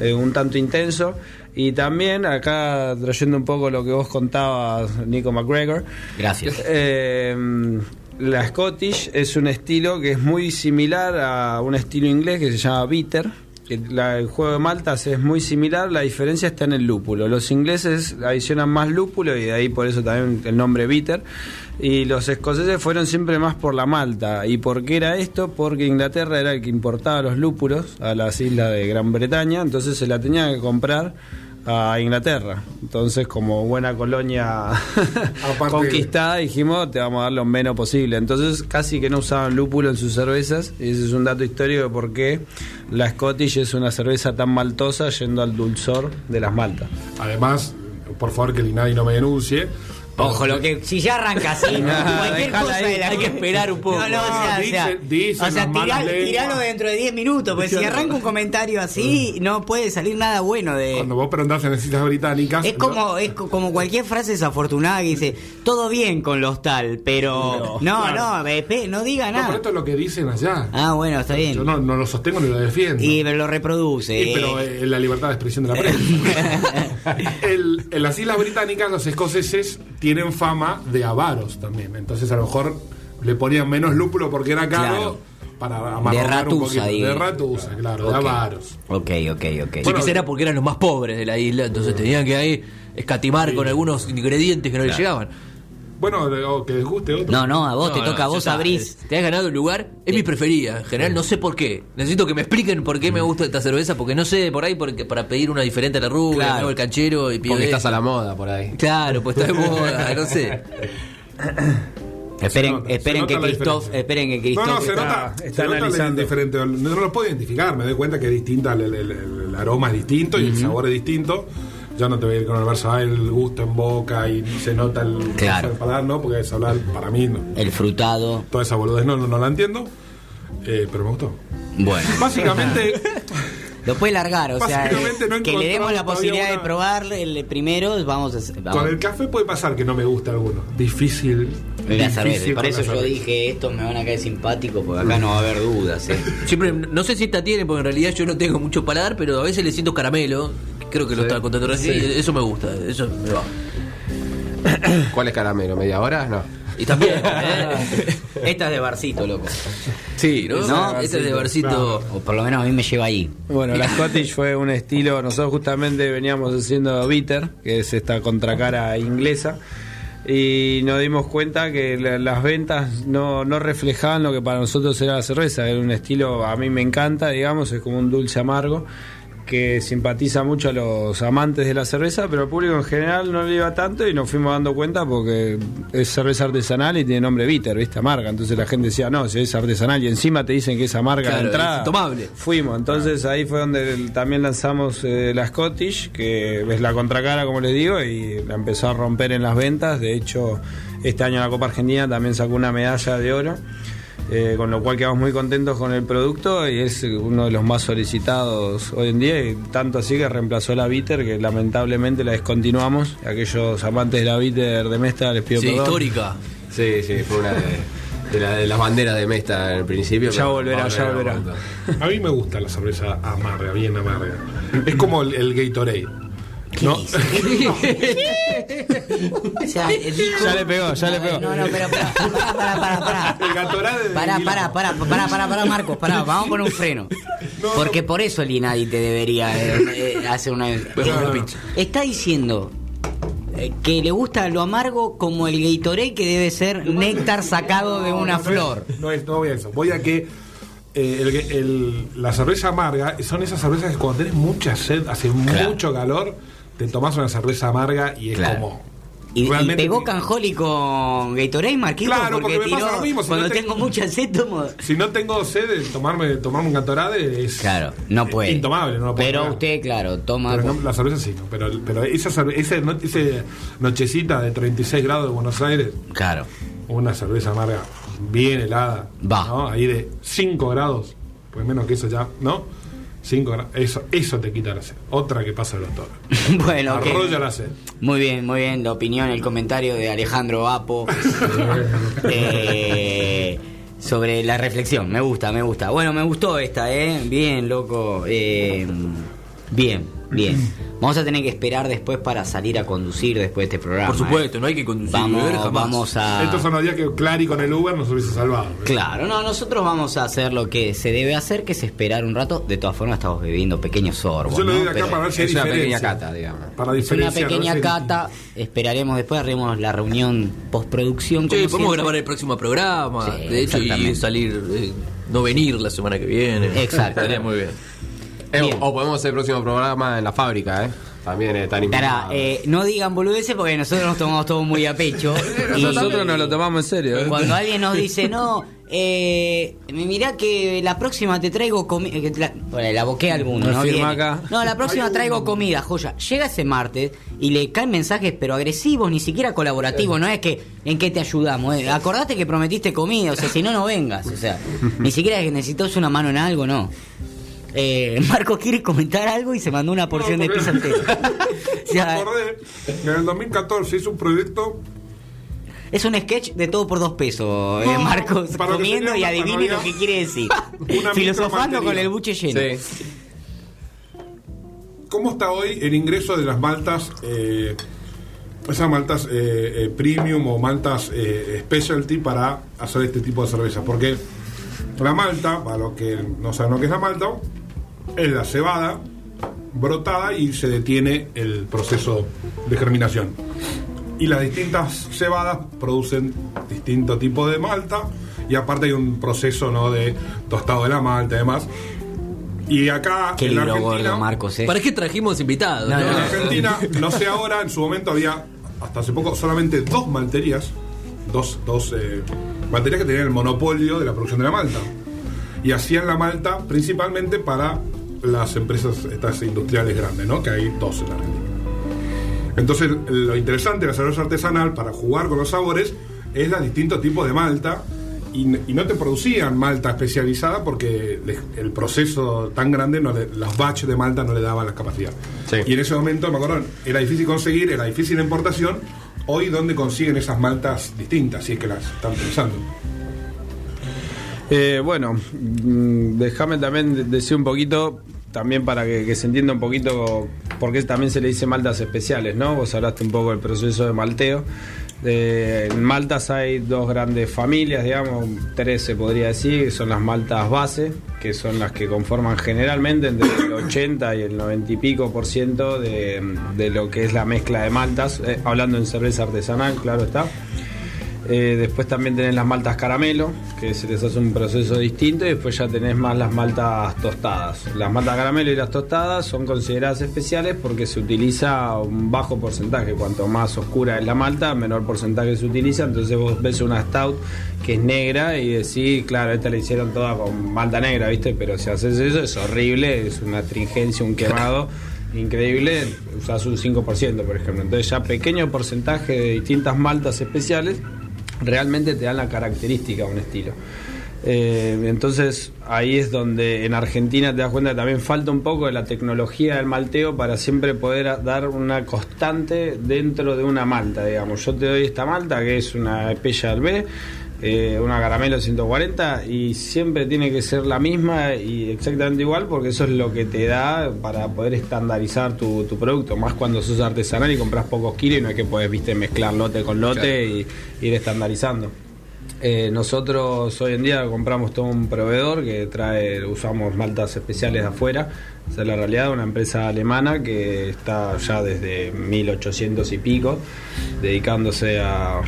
eh, un tanto intenso. Y también acá trayendo un poco lo que vos contabas, Nico McGregor, Gracias. eh, la Scottish es un estilo que es muy similar a un estilo inglés que se llama bitter. La- el juego de maltas es muy similar, la diferencia está en el lúpulo. Los ingleses adicionan más lúpulo y de ahí por eso también el nombre bitter. Y los escoceses fueron siempre más por la malta. ¿Y por qué era esto? Porque Inglaterra era el que importaba los lúpulos a las islas de Gran Bretaña, entonces se la tenía que comprar a Inglaterra. Entonces, como buena colonia (laughs) conquistada, dijimos, te vamos a dar lo menos posible. Entonces, casi que no usaban lúpulo en sus cervezas. Y ese es un dato histórico de por qué la Scottish es una cerveza tan maltosa yendo al dulzor de las maltas. Además, por favor que el INADI no me denuncie. Ojo, lo que si ya arranca así, Nada, (laughs) cualquier cosa ahí, de la hay que esperar un poco. No, no, o sea, o sea, Dice- dicen o sea, tirá- tiralo dentro de 10 minutos, porque si arranca un comentario así, (laughs) no puede salir nada bueno de Cuando vos preguntás en las Islas Británicas. Es como, es co- como cualquier frase desafortunada que dice, todo bien con los tal, pero no, no, eh, pe- no diga No, pero nada. esto es lo que dicen allá. Ah, bueno, está bien. Yo no, no lo sostengo ni lo defiendo. Y pero lo reproduce. Sí, pero eh. eh, la libertad de expresión de la prensa. (laughs) El- en las Islas Británicas los escoceses tienen fama de avaros también. Entonces a lo mejor le ponían menos lúpulo porque era caro Claro. para De amarronar un ratusa, poquito. De ratusa, claro, de avaros. Ok, ok, ok. Sí, quizá era porque eran los más pobres de la isla, entonces tenían que ahí escatimar con algunos ingredientes que no les llegaban. Bueno, o que les guste otro. No, no, a vos te No, toca, no, a vos está. abrís. Te has ganado el lugar. Es mi preferida. En general, no sé por qué. Necesito que me expliquen por qué me gusta esta cerveza. Porque no sé por ahí porque para pedir una diferente a la rubia. Claro. el canchero y pido. Porque estás a la moda por ahí. Claro, pues está de moda. (laughs) No sé. Esperen, nota, se esperen nota que la Christoph, diferencia. esperen que No, Christoph no, se está- nota, está se nota la analizando. diferente. No lo puedo identificar, me doy cuenta que es distinta, el, el- el- el aroma es distinto y el sabor es distinto. Ya no te voy a ir con el verso, ah, el gusto en boca y se nota el, Claro. el paladar, ¿no? Porque es hablar, para mí, no. el frutado. toda esa boludez no, no, no la entiendo, eh, pero me gustó. Bueno, Básicamente, (laughs) lo puede largar, o sea, Básicamente no que le demos la posibilidad de probar el primero, vamos a vamos. con el café puede pasar que no me guste alguno. Difícil. La cerveza. Por eso yo cerveza. dije, estos me van a caer simpáticos, porque acá no va a haber dudas. ¿eh? Siempre, no sé si esta tiene, porque en realidad yo no tengo mucho paladar, pero a veces le siento caramelo. Creo que lo estaba contando recién. y Eso me gusta. Eso me va. (coughs) ¿Cuál es caramelo? ¿Media hora? No. Y también, (laughs) ¿eh? Esta es de barcito, loco. Sí, ¿no? No, Ese es de barcito. O por lo menos a mí me lleva ahí. Bueno, la Scottish fue un estilo, nosotros justamente veníamos haciendo bitter, que es esta contracara inglesa, y nos dimos cuenta que la- las ventas no, no reflejaban lo que para nosotros era la cerveza, era un estilo, a mí me encanta, digamos, es como un dulce amargo que simpatiza mucho a los amantes de la cerveza, pero al público en general no le iba tanto y nos fuimos dando cuenta porque es cerveza artesanal y tiene nombre bitter, ¿viste? Amarga. Entonces la gente decía, no, si es artesanal y encima te dicen que es amarga Claro, de entrada. es intomable. Fuimos, entonces ahí fue donde el- también lanzamos eh, la Scottish, que es la contracara, como les digo, y la empezó a romper en las ventas. De hecho, este año la Copa Argentina también sacó una medalla de oro, eh, con lo cual quedamos muy contentos con el producto y es uno de los más solicitados hoy en día, y tanto así que reemplazó la Bitter, que lamentablemente la descontinuamos. Aquellos amantes de la Bitter de Mesta les pido Sí, perdón. histórica. Sí, sí, fue una de, de la- de las banderas de Mesta en el principio. Ya volverá, ya volverá. A mí me gusta la cerveza amarga, bien amarga. Es como el, el Gatorade. ¿No? (laughs) O sea, dijo- Ya le pegó, ya le pegó. No, no, pero para, para, para, para, para. El Gatorade de Pará, Milán. pará, pará, pará, pará, pará, Marcos, pará, vamos con un freno. Porque por eso el Inadi te debería eh, eh, hacer una... Pero no, no. pitch. Está diciendo eh, que le gusta lo amargo como el Gatorade que debe ser néctar sacado de una No, no, flor. No, es, no voy a eso. Voy a que eh, el- el- la cerveza amarga son esas cervezas que cuando tenés mucha sed, hace Claro. mucho calor, te tomás una cerveza amarga y es Claro. como. Y, y pegó Canjoli con Gatorade, Marquito, Claro, porque, porque me pasa lo mismo, si cuando no te- tengo mucha sed tomo... Si no tengo sed, de tomarme, tomarme un Gatorade es. Claro, no puede. Intomable, no lo puedo Pero usted, claro, toma... Pero no, la cerveza sí, no. Pero, pero esa, no- ese nochecita de 36 grados de Buenos Aires, Claro. una cerveza amarga bien helada, Va. ¿no? Ahí de 5 grados, pues menos que eso ya, ¿no? 5 grados, eso, eso te quita la sed. Otra que pasa el doctor. (laughs) bueno. Arrolla la sed. Muy bien, muy bien. La opinión, el comentario de Alejandro Apo (laughs) eh, sobre la reflexión. Me gusta, me gusta. Bueno, me gustó esta, ¿eh? Bien, loco. Eh, bien, bien. (clears throat) Vamos a tener que esperar después para salir a conducir después de este programa. Por ¿eh? supuesto, no hay que conducir Vamos, jamás. vamos a... Estos son los días que Clary con el Uber nos hubiese salvado. ¿eh? Claro, no, nosotros vamos a hacer lo que se debe hacer, que es esperar un rato. De todas formas, estamos bebiendo pequeños sorbos. Yo lo de acá Pero- para ver si hay Es una pequeña cata, digamos. Para Es una pequeña ¿no? cata, esperaremos después, haremos la reunión postproducción. Sí, podemos siempre. grabar el próximo programa. Sí, de hecho, y salir, eh, no venir la semana que viene. Exacto. Estaría muy bien. Eh, o podemos hacer el próximo programa en la fábrica, ¿eh? También están Pará, invitados. eh, no digan boludeces porque nosotros nos tomamos todo muy a pecho. (laughs) Y Nosotros nos lo tomamos en serio. ¿eh? Cuando alguien nos dice, no, eh, mirá que la próxima te traigo comida. La, bueno, la boqué a alguno, ¿no? firma Viene. acá. No, la próxima traigo comida, joya. Llega ese martes y le caen mensajes, pero agresivos, ni siquiera colaborativos. No es que en qué te ayudamos. eh. Acordate que prometiste comida, o sea, si no, no vengas. O sea, (laughs) ni siquiera que necesitas una mano en algo, no. Eh, (laughs) Marco quiere comentar algo y se mandó una porción No, de pizza (laughs) entera. O Me sea, acordé (laughs) que en el 2014 hizo un proyecto es un sketch de todo por dos pesos, eh, No, Marcos, comiendo y adivine lo que quiere decir. Filosofando con el buche lleno. Sí. ¿Cómo está hoy el ingreso de las maltas, eh, esas maltas eh, eh, premium o maltas eh, specialty para hacer este tipo de cerveza? Porque la malta, para los que no saben lo que es la malta, es la cebada brotada y se detiene el proceso de germinación. Y las distintas cebadas producen distinto tipo de malta y aparte hay un proceso ¿no? de tostado de la malta y demás. Y acá Qué en la libro Argentina, gordo, Marcos, eh. ¿Para qué trajimos invitados? No, no? en no. Argentina, no sé ahora, en su momento había, hasta hace poco, solamente dos malterías, dos, dos eh, malterías que tenían el monopolio de la producción de la malta. Y hacían la malta principalmente para las empresas estas industriales grandes, ¿no? Que hay dos en la Argentina. Entonces, lo interesante de la cerveza artesanal para jugar con los sabores es los distintos tipos de malta. Y, y no te producían malta especializada porque les- el proceso tan grande, no le- los batches de malta no le daban la capacidad. Sí. Y en ese momento, me acuerdo, era difícil conseguir, era difícil la importación. Hoy, ¿dónde consiguen esas maltas distintas? Si es que las están pensando. Eh, bueno, mm, déjame también de- decir un poquito, también para que, se entienda un poquito por qué también se le dice maltas especiales, ¿no? Vos hablaste un poco del proceso de malteo. Eh, en maltas hay dos grandes familias, digamos, tres se podría decir, que son las maltas base, que son las que conforman generalmente entre el 80 y el 90 y pico por ciento de, de lo que es la mezcla de maltas, eh, hablando en cerveza artesanal, claro está. Eh, después también tenés las maltas caramelo, que se les hace un proceso distinto, y después ya tenés más las maltas tostadas. Las maltas caramelo y las tostadas son consideradas especiales porque se utiliza un bajo porcentaje. Cuanto más oscura es la malta, menor porcentaje se utiliza. Entonces vos ves una stout que es negra y decís, claro, esta la hicieron toda con malta negra, ¿viste? Pero si haces eso es horrible, es una tringencia, un quemado. (laughs) Increíble, usas un 5%, por ejemplo. Entonces, ya pequeño porcentaje de distintas maltas especiales realmente te dan la característica de un estilo. Eh, entonces ahí es donde en Argentina te das cuenta que también falta un poco de la tecnología del malteo para siempre poder dar una constante dentro de una malta, digamos. Yo te doy esta malta que es una Special B, eh, una caramelo 140 y siempre tiene que ser la misma y exactamente igual porque eso es lo que te da para poder estandarizar tu, tu producto, más cuando sos artesanal y compras pocos kilos y no es que puedes viste mezclar lote con lote y ir estandarizando. Eh, nosotros hoy en día compramos todo un proveedor que trae, usamos maltas especiales de afuera. Esa es la realidad, una empresa alemana que está ya desde 1800 y pico dedicándose a,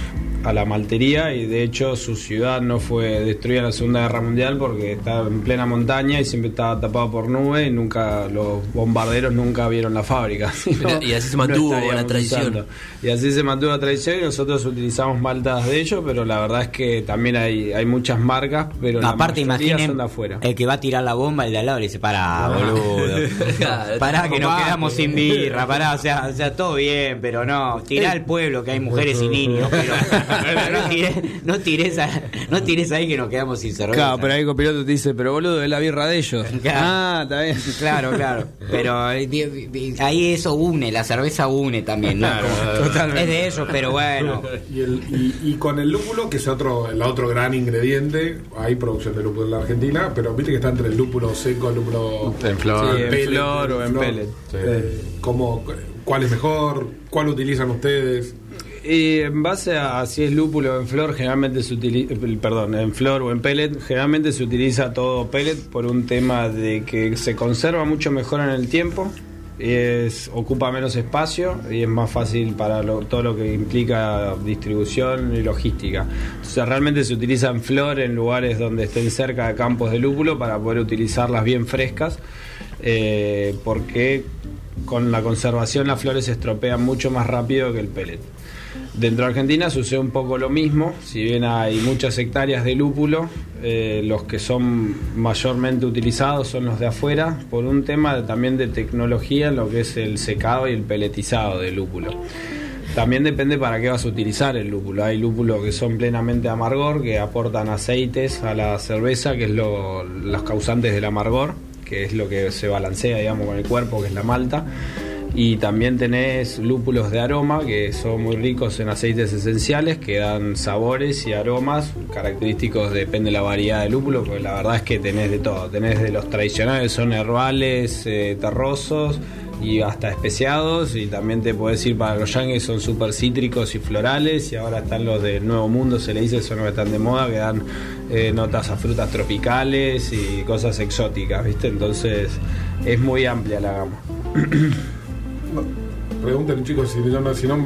a la maltería y de hecho su ciudad no fue destruida en la Segunda Guerra Mundial porque estaba en plena montaña y siempre estaba tapado por nubes y nunca los bombarderos nunca vieron la fábrica. (laughs) Y así se mantuvo la tradición. usando. Y así se mantuvo la tradición y nosotros utilizamos maltas de ellos, pero la verdad es que también hay, hay muchas marcas, pero la Aparte, imaginen son de afuera. el que va a tirar la bomba, el de al lado le dice, pará, boludo. (laughs) Claro, pará, que nos quedamos sin birra, pará, o sea, o sea, todo bien, pero no, tirá al pueblo que hay mujeres y niños, pero (laughs) no tires, a- no tires ahí que nos quedamos sin cerveza. Claro, pero ahí el copiloto te dice, pero boludo, es la birra de ellos. (laughs) Claro. Ah, está bien. (laughs) Claro, claro. Pero eh, ahí eso une, la cerveza une también, ¿no? Claro, Como- totalmente. Es de ellos, pero bueno. Y, el- y- y con el lúpulo, que es otro, el otro gran ingrediente, hay producción de lúpulo en la Argentina, pero viste que está entre el lúpulo seco, el lúpulo En flor. Sí, en pellet, flor o en flor. pellet. Eh, ¿cómo- ¿Cuál es mejor? ¿Cuál utilizan ustedes? Y en base a si es lúpulo en flor, generalmente se utiliza, perdón, en flor o en pellet, generalmente se utiliza todo pellet por un tema de que se conserva mucho mejor en el tiempo, es, ocupa menos espacio y es más fácil para todo lo que implica distribución y logística. Entonces realmente se utiliza en flor en lugares donde estén cerca de campos de lúpulo para poder utilizarlas bien frescas, eh, porque con la conservación las flores se estropean mucho más rápido que el pellet. Dentro de Argentina sucede un poco lo mismo, si bien hay muchas hectáreas de lúpulo, eh, los que son mayormente utilizados son los de afuera, por un tema también de tecnología lo que es el secado y el peletizado del lúpulo. También depende para qué vas a utilizar el lúpulo. Hay lúpulos que son plenamente amargor, que aportan aceites a la cerveza, que es lo, los causantes del amargor, que es lo que se balancea, digamos, con el cuerpo, que es la malta. Y también tenés lúpulos de aroma, que son muy ricos en aceites esenciales, que dan sabores y aromas característicos, depende de la variedad de lúpulo, porque la verdad es que tenés de todo. Tenés de los tradicionales, son herbales, eh, terrosos y hasta especiados. Y también te puedes ir para los yankees, son súper cítricos y florales. Y ahora están los del Nuevo Mundo, se le dice, son los que están de moda, que dan eh, notas a frutas tropicales y cosas exóticas, ¿viste? Entonces es muy amplia la gama. (clears throat) Pregunten chicos si no, si no,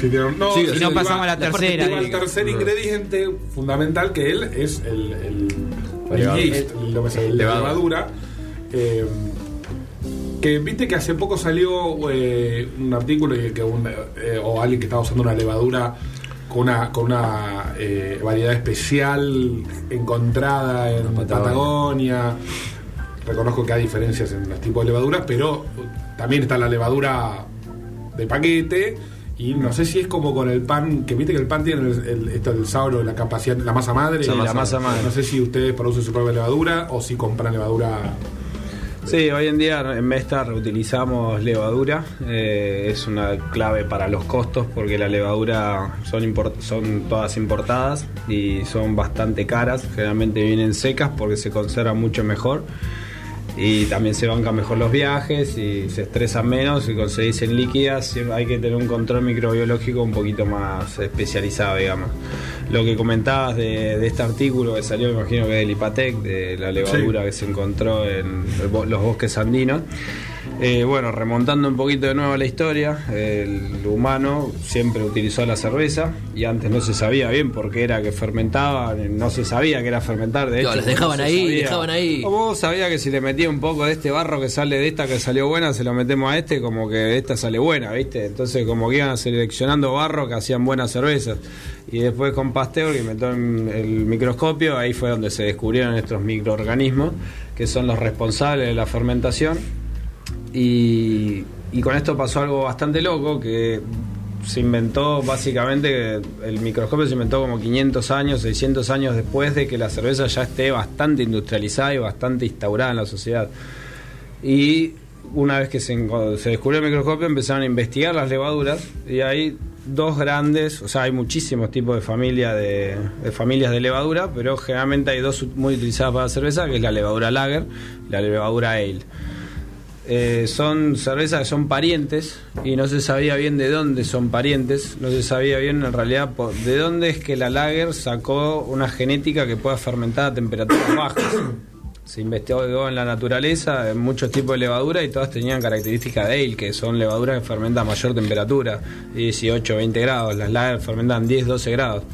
si tienen- no, Sí, Si no iba- pasamos a la tercera. digo. tercer ingrediente fundamental que él es el, el, el Levadura. yeast, el- la eh, que viste que hace poco salió eh, un artículo y que un, eh, o alguien que estaba usando una levadura con una con una eh, variedad especial encontrada en Patagonia. Reconozco que hay diferencias en los tipos de levaduras, pero también está la levadura de paquete y no sé si es como con el pan, que viste que el pan tiene el, el- esto sabor, la capacidad, la masa madre. Sí, la masa madre. No sé si ustedes producen su propia levadura o si compran levadura. Sí, hoy en día en Mesta reutilizamos levadura. eh, es una clave para los costos porque la levadura son, import- son todas importadas y son bastante caras. Generalmente vienen secas porque se conservan mucho mejor. Y también se bancan mejor los viajes y se estresan menos y conseguís en líquidas hay que tener un control microbiológico un poquito más especializado digamos lo que comentabas de, de este artículo que salió me imagino que del Ipatec de la levadura Sí. que se encontró en los bosques andinos eh, bueno, remontando un poquito de nuevo a la historia, el humano siempre utilizó la cerveza y antes no se sabía bien por qué era que fermentaba, no se sabía que era fermentar, de hecho. Claro, las dejaban no ahí, sabía. dejaban ahí. O vos sabías que si le metía un poco de este barro que sale de esta que salió buena, se lo metemos a este, como que de esta sale buena, ¿viste? Entonces como que iban seleccionando barro que hacían buenas cervezas. Y después con Pasteur, que inventó el microscopio, ahí fue donde se descubrieron estos microorganismos, que son los responsables de la fermentación. Y, y con esto pasó algo bastante loco, que se inventó básicamente, el microscopio se inventó como 500 años, 600 años después de que la cerveza ya esté bastante industrializada y bastante instaurada en la sociedad. Y una vez que se, se descubrió el microscopio empezaron a investigar las levaduras y hay dos grandes, o sea, hay muchísimos tipos de, familia de, de familias de levadura, pero generalmente hay dos muy utilizadas para la cerveza, que es la levadura lager y la levadura ale. Eh, son cervezas que son parientes y no se sabía bien de dónde son parientes, no se sabía bien en realidad de dónde es que la lager sacó una genética que pueda fermentar a temperaturas (coughs) bajas. Se investigó en la naturaleza en muchos tipos de levadura y todas tenían características de ale, que son levaduras que fermentan a mayor temperatura, 18, 20 grados, las lager fermentan 10, 12 grados.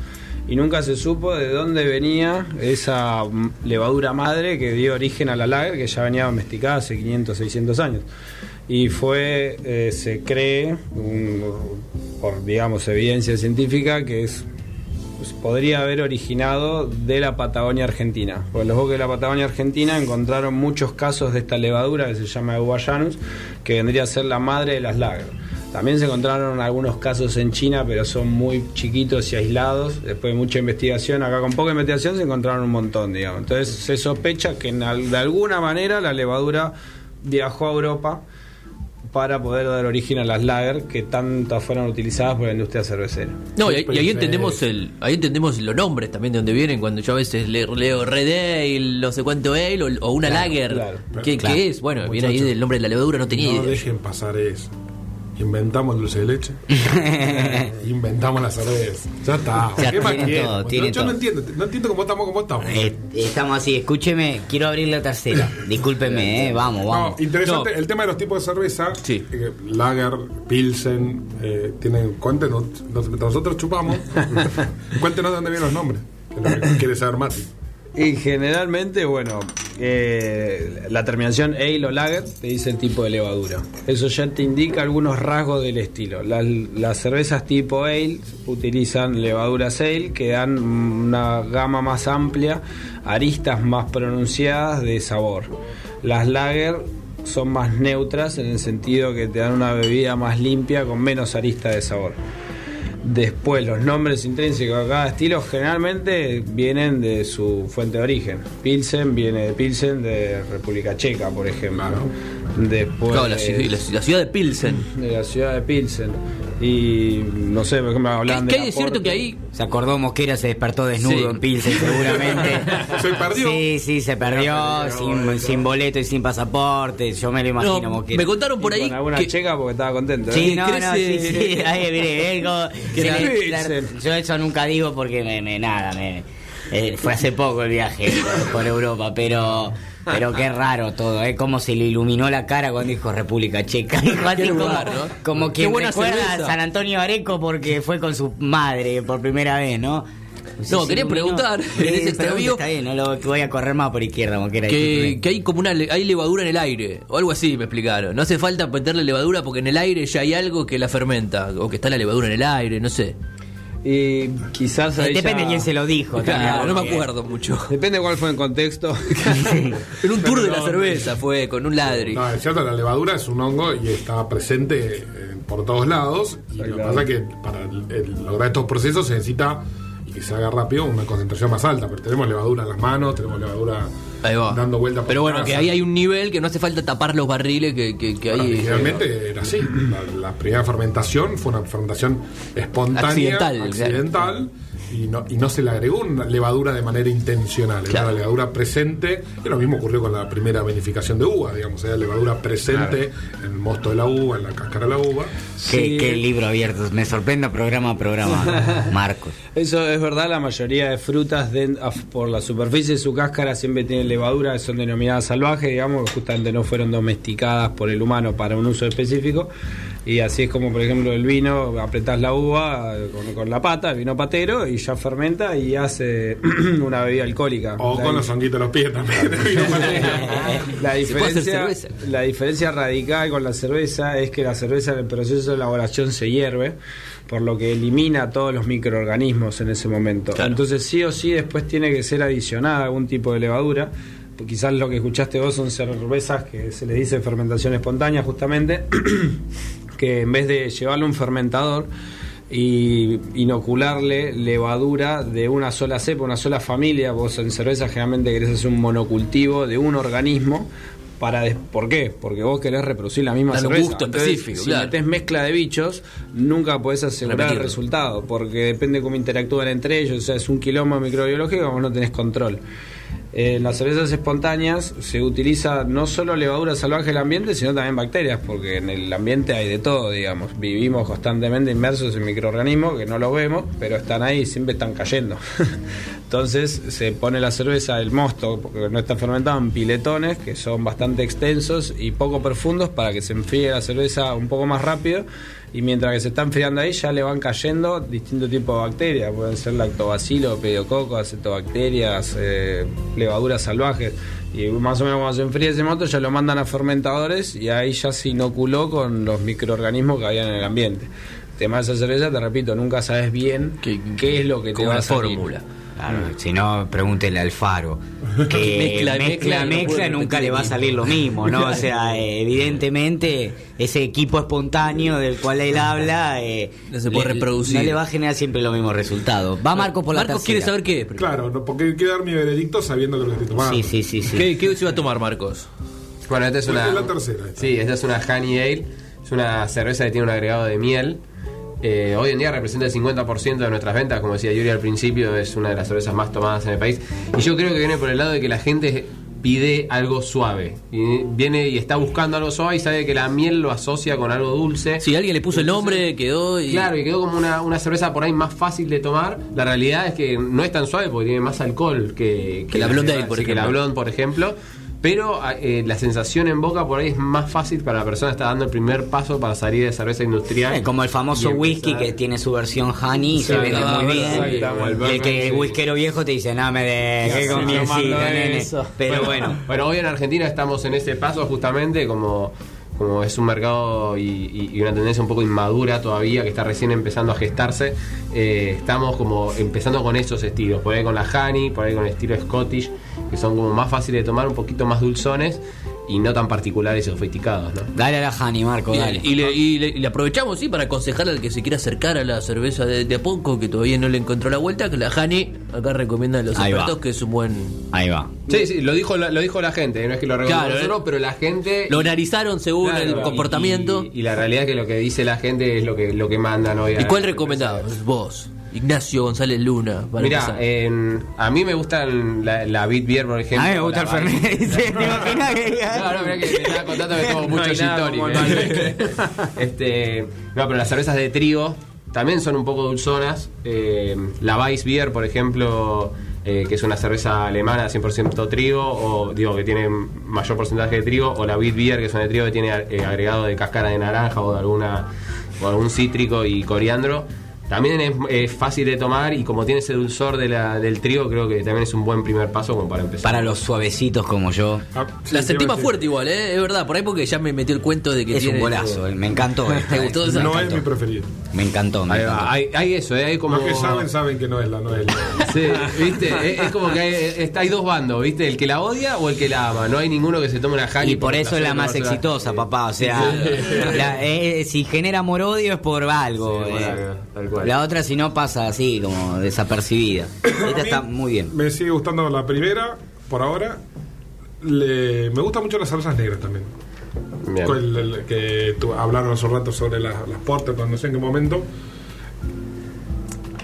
Y nunca se supo de dónde venía esa mm, levadura madre que dio origen a la lager, que ya venía domesticada hace 500, 600 años. Y fue, eh, se cree, por digamos evidencia científica, que es pues, podría haber originado de la Patagonia Argentina. Porque los bosques de la Patagonia Argentina encontraron muchos casos de esta levadura que se llama Guayanus, que vendría a ser la madre de las lager. También se encontraron algunos casos en China, pero son muy chiquitos y aislados. Después de mucha investigación, acá con poca investigación se encontraron un montón, digamos. Entonces se sospecha que en de alguna manera la levadura viajó a Europa para poder dar origen a las lager que tantas fueron utilizadas por la industria cervecera. No, y, ahí- y entendemos el, ahí entendemos los nombres también de dónde vienen, cuando yo a veces le- leo Red Ale, no sé cuánto Ale, o, o una Claro, Lager. claro. ¿Qué, Claro. qué es? Bueno, viene ahí del nombre de la levadura, no tenía No idea. dejen pasar eso. Inventamos el dulce de leche. (laughs) Inventamos la cerveza. Ya está. Ya ¿Qué más todo, Yo- tienen yo no entiendo. No entiendo cómo estamos como estamos. Eh, estamos así, escúcheme, quiero abrir la tercera. (laughs) Discúlpeme, eh, vamos, vamos. No, interesante No. el tema de los tipos de cerveza. Sí. Eh, Lager, Pilsen, eh, tienen, cuéntenos, nosotros chupamos, (laughs) cuéntenos de dónde vienen los nombres. Que es lo que quiere saber Mati. Y generalmente, bueno, eh, la terminación ale o lager te dice el tipo de levadura. Eso ya te indica algunos rasgos del estilo. Las, las cervezas tipo ale utilizan levaduras ale que dan una gama más amplia, aristas más pronunciadas de sabor. Las lager son más neutras en el sentido que te dan una bebida más limpia con menos aristas de sabor. Después, los nombres intrínsecos de cada estilo generalmente vienen de su fuente de origen. Pilsen viene de Pilsen de República Checa, por ejemplo. Después Claro, la, la- la ciudad de Pilsen. de la ciudad de Pilsen. Y no sé, por ejemplo, ¿Qué, hablan qué de. hay de cierto que ahí Se acordó Mosquera, se despertó desnudo Sí. en Pilsen seguramente. (laughs) Se perdió. Sí, sí, se perdió, sin, sin boleto y sin pasaporte. Yo me lo imagino, No, Mosquera. me contaron por ahí Con alguna que- checa porque estaba contento. ¿eh? Sí, no, no, sí, sí. (laughs) Ahí, mire, la- yo eso nunca digo porque me, me- nada, me, eh, fue hace poco el viaje por Europa, pero pero qué raro todo, ¿eh? Cómo se le iluminó la cara cuando dijo República Checa. (laughs) Dijo así Qué como, lugar, ¿no? como quien recuerda cerveza. a San Antonio Areco porque fue con su madre por primera vez, ¿no? No, quería preguntar, (laughs) en ese extravío, pregunta, Está bien, no lo voy a correr más por izquierda, Mosquera. que, discúlpeme. que hay como una hay levadura en el aire o algo así me explicaron no hace falta meterle levadura porque en el aire ya hay algo que la fermenta o que está la levadura en el aire no sé Y quizás ahí Depende ya- de quién se lo dijo. Claro, no me acuerdo mucho Depende cuál fue el contexto. (laughs) en un tour de la cerveza fue con un ladri No, es cierto, la levadura es un hongo y está presente eh, por todos lados. Y lo que pasa es que para el- el- lograr estos procesos se necesita, y que se haga rápido, una concentración más alta. Pero tenemos levadura en las manos, tenemos levadura Ahí va. dando vueltas por pero bueno casa. que ahí hay un nivel que no hace falta tapar los barriles que, que, que Bueno, hay Originalmente era así. La, la primera fermentación fue una fermentación espontánea, Accidental, accidental, y no, y no se le agregó una levadura de manera intencional, era la levadura presente, y lo mismo ocurrió con la primera vinificación de uva, digamos, era levadura presente en el mosto de la uva, en la cáscara de la uva. Qué, Sí. qué libro abierto. Me sorprende programa a programa, (laughs) Marcos. Eso es verdad, la mayoría de frutas de- por la superficie de su cáscara siempre tienen levadura, son denominadas salvajes, digamos, que justamente no fueron domesticadas por el humano para un uso específico. Y así es como, por ejemplo, el vino, apretás la uva eh, con, con la pata, el vino patero, y ya fermenta y hace (clears throat) una bebida alcohólica. O La con los honguitos de los pies también. (laughs) La diferencia, la diferencia radical con la cerveza es que la cerveza en el proceso de elaboración se hierve, por lo que elimina todos los microorganismos en ese momento. Claro. Entonces sí o sí después tiene que ser adicionada algún tipo de levadura. Quizás lo que escuchaste vos son cervezas que se les dice fermentación espontánea justamente, (clears throat) que en vez de llevarle un fermentador y inocularle levadura de una sola cepa, una sola familia, vos en cerveza generalmente querés hacer un monocultivo de un organismo. Para des- ¿Por qué? Porque vos querés reproducir la misma un cerveza. gusto Entonces, específico, Si claro. metés mezcla de bichos, nunca podés asegurar el resultado, porque depende cómo interactúan entre ellos. O sea, es un quilombo microbiológico, vos no tenés control. Eh, En las cervezas espontáneas se utiliza no solo levadura salvaje del ambiente, sino también bacterias, porque en el ambiente hay de todo, digamos. Vivimos constantemente inmersos en microorganismos que no los vemos, pero están ahí siempre están cayendo. (laughs) Entonces se pone la cerveza, el mosto, porque no está fermentado, en piletones que son bastante extensos y poco profundos para que se enfríe la cerveza un poco más rápido. Y mientras que se está enfriando ahí, ya le van cayendo distintos tipos de bacterias. Pueden ser lactobacilo, pediococo, acetobacterias, eh, levaduras salvajes. Y más o menos cuando se enfría ese moto, ya lo mandan a fermentadores y ahí ya se inoculó con los microorganismos que habían en el ambiente. El tema de esa cerveza, te repito, nunca sabes bien ¿Qué- qué, es lo que te va a salir. fórmula. Claro, si no, pregúntele al faro. (laughs) Que Mezcla mezcla, mezcla no nunca le va a salir lo mismo, ¿no? O sea, (laughs) eh, evidentemente, ese equipo espontáneo del cual él habla. eh, No se puede le- reproducir. No le va a generar siempre los mismos resultados. Va Marco por la Marcos tercera. quiere saber qué es. primero. Claro, no, porque quiero dar mi veredicto sabiendo que lo estoy tomando. Sí, sí, sí. sí. ¿Qué, ¿Qué se va a tomar, Marcos? Bueno, esta es una. Es la tercera, esta. Sí, esta es una Honey Ale. Es una cerveza que tiene un agregado de miel. Eh, hoy en día representa el 50% de nuestras ventas, como decía Yuri al principio, es una de las cervezas más tomadas en el país. Y yo creo que viene por el lado de que la gente pide algo suave. Y viene y está buscando algo suave y sabe que la miel lo asocia con algo dulce. Si alguien le puso el nombre, quedó y. Claro, y quedó como una, una cerveza por ahí más fácil de tomar. La realidad es que no es tan suave porque tiene más alcohol que, Que la Blonde Ale, sí, por que la. Blonde, por ejemplo. Pero eh, la sensación en boca por ahí es más fácil para la persona que está dando el primer paso para salir de cerveza industrial. Como el famoso whisky que tiene su versión honey y se vende ah, muy bien. Y el que el whiskero viejo te dice, no me dejes con mielcita. Pero bueno. Bueno, hoy en Argentina estamos en ese paso justamente como, como es un mercado y, y- y una tendencia un poco inmadura todavía que está recién empezando a gestarse. eh, estamos como empezando con esos estilos, por ahí con la Honey, por ahí con el estilo Scottish, que son como más fáciles de tomar, un poquito más dulzones y no tan particulares y sofisticados, ¿no? Dale a la honey, Marco, Y, dale. y le, y le- y le aprovechamos, sí, para aconsejar al que se quiera acercar a la cerveza de, de a poco, que todavía no le encontró la vuelta, que la Hani acá recomienda a los Ahí va. expertos que es un buen. Ahí va. Sí, sí, lo dijo la, lo dijo la gente, no es que lo recomendamos Claro, nosotros, ¿eh? pero la gente... Lo analizaron según Claro, el comportamiento. Y, y la realidad es que lo que dice la gente es lo que, lo que mandan hoy. ¿Y, cuál recomendabas? Vos, Ignacio González Luna. para en- a mí me gustan la, la Beat Beer, por ejemplo. A mí me gusta el. Fernet. (laughs) ¿Te imaginas que No, no, mirá que me estaba contando que tomo (laughs) No mucho gin tonic, como eh. (laughs) este, No, pero las cervezas de trigo también son un poco dulzonas. Eh, la Weiss Beer, por ejemplo, eh, que es una cerveza alemana 100% trigo, o digo que tiene mayor porcentaje de trigo, o la Beat Beer, que es una de trigo que tiene eh, agregado de cáscara de naranja o de alguna o algún cítrico y coriandro. También es, es fácil de tomar y como tiene ese dulzor de la- del trigo, creo que también es un buen primer paso como para empezar. Para los suavecitos como yo. Ah, sí, la sentí más fuerte igual, ¿eh? es verdad, por ahí porque ya me metió el cuento de que Es un golazo, eh, me encantó. (laughs) ¿Te gustó eh, esa? me No es encantó. mi preferido. Me encantó, me Ahí encantó. hay, hay eso, ¿eh? hay como... Los que saben, saben que no es la, no es la. Sí, viste, es, es como que hay, está- hay dos bandos, viste, el que la odia o el que la ama. No hay ninguno que se tome una Hani Y por eso es la más exitosa, papá. O sea, la- eh, si genera amor-odio es por algo. Sí, eh. bueno, tal cual. La otra, si no, pasa así, como desapercibida. (coughs) Esta está muy bien. Me sigue gustando la primera, por ahora. Le- me gustan mucho las salsas negras también. Bien. Con el- el- que tu- hablaron hace un rato sobre las, pero no sé en qué momento.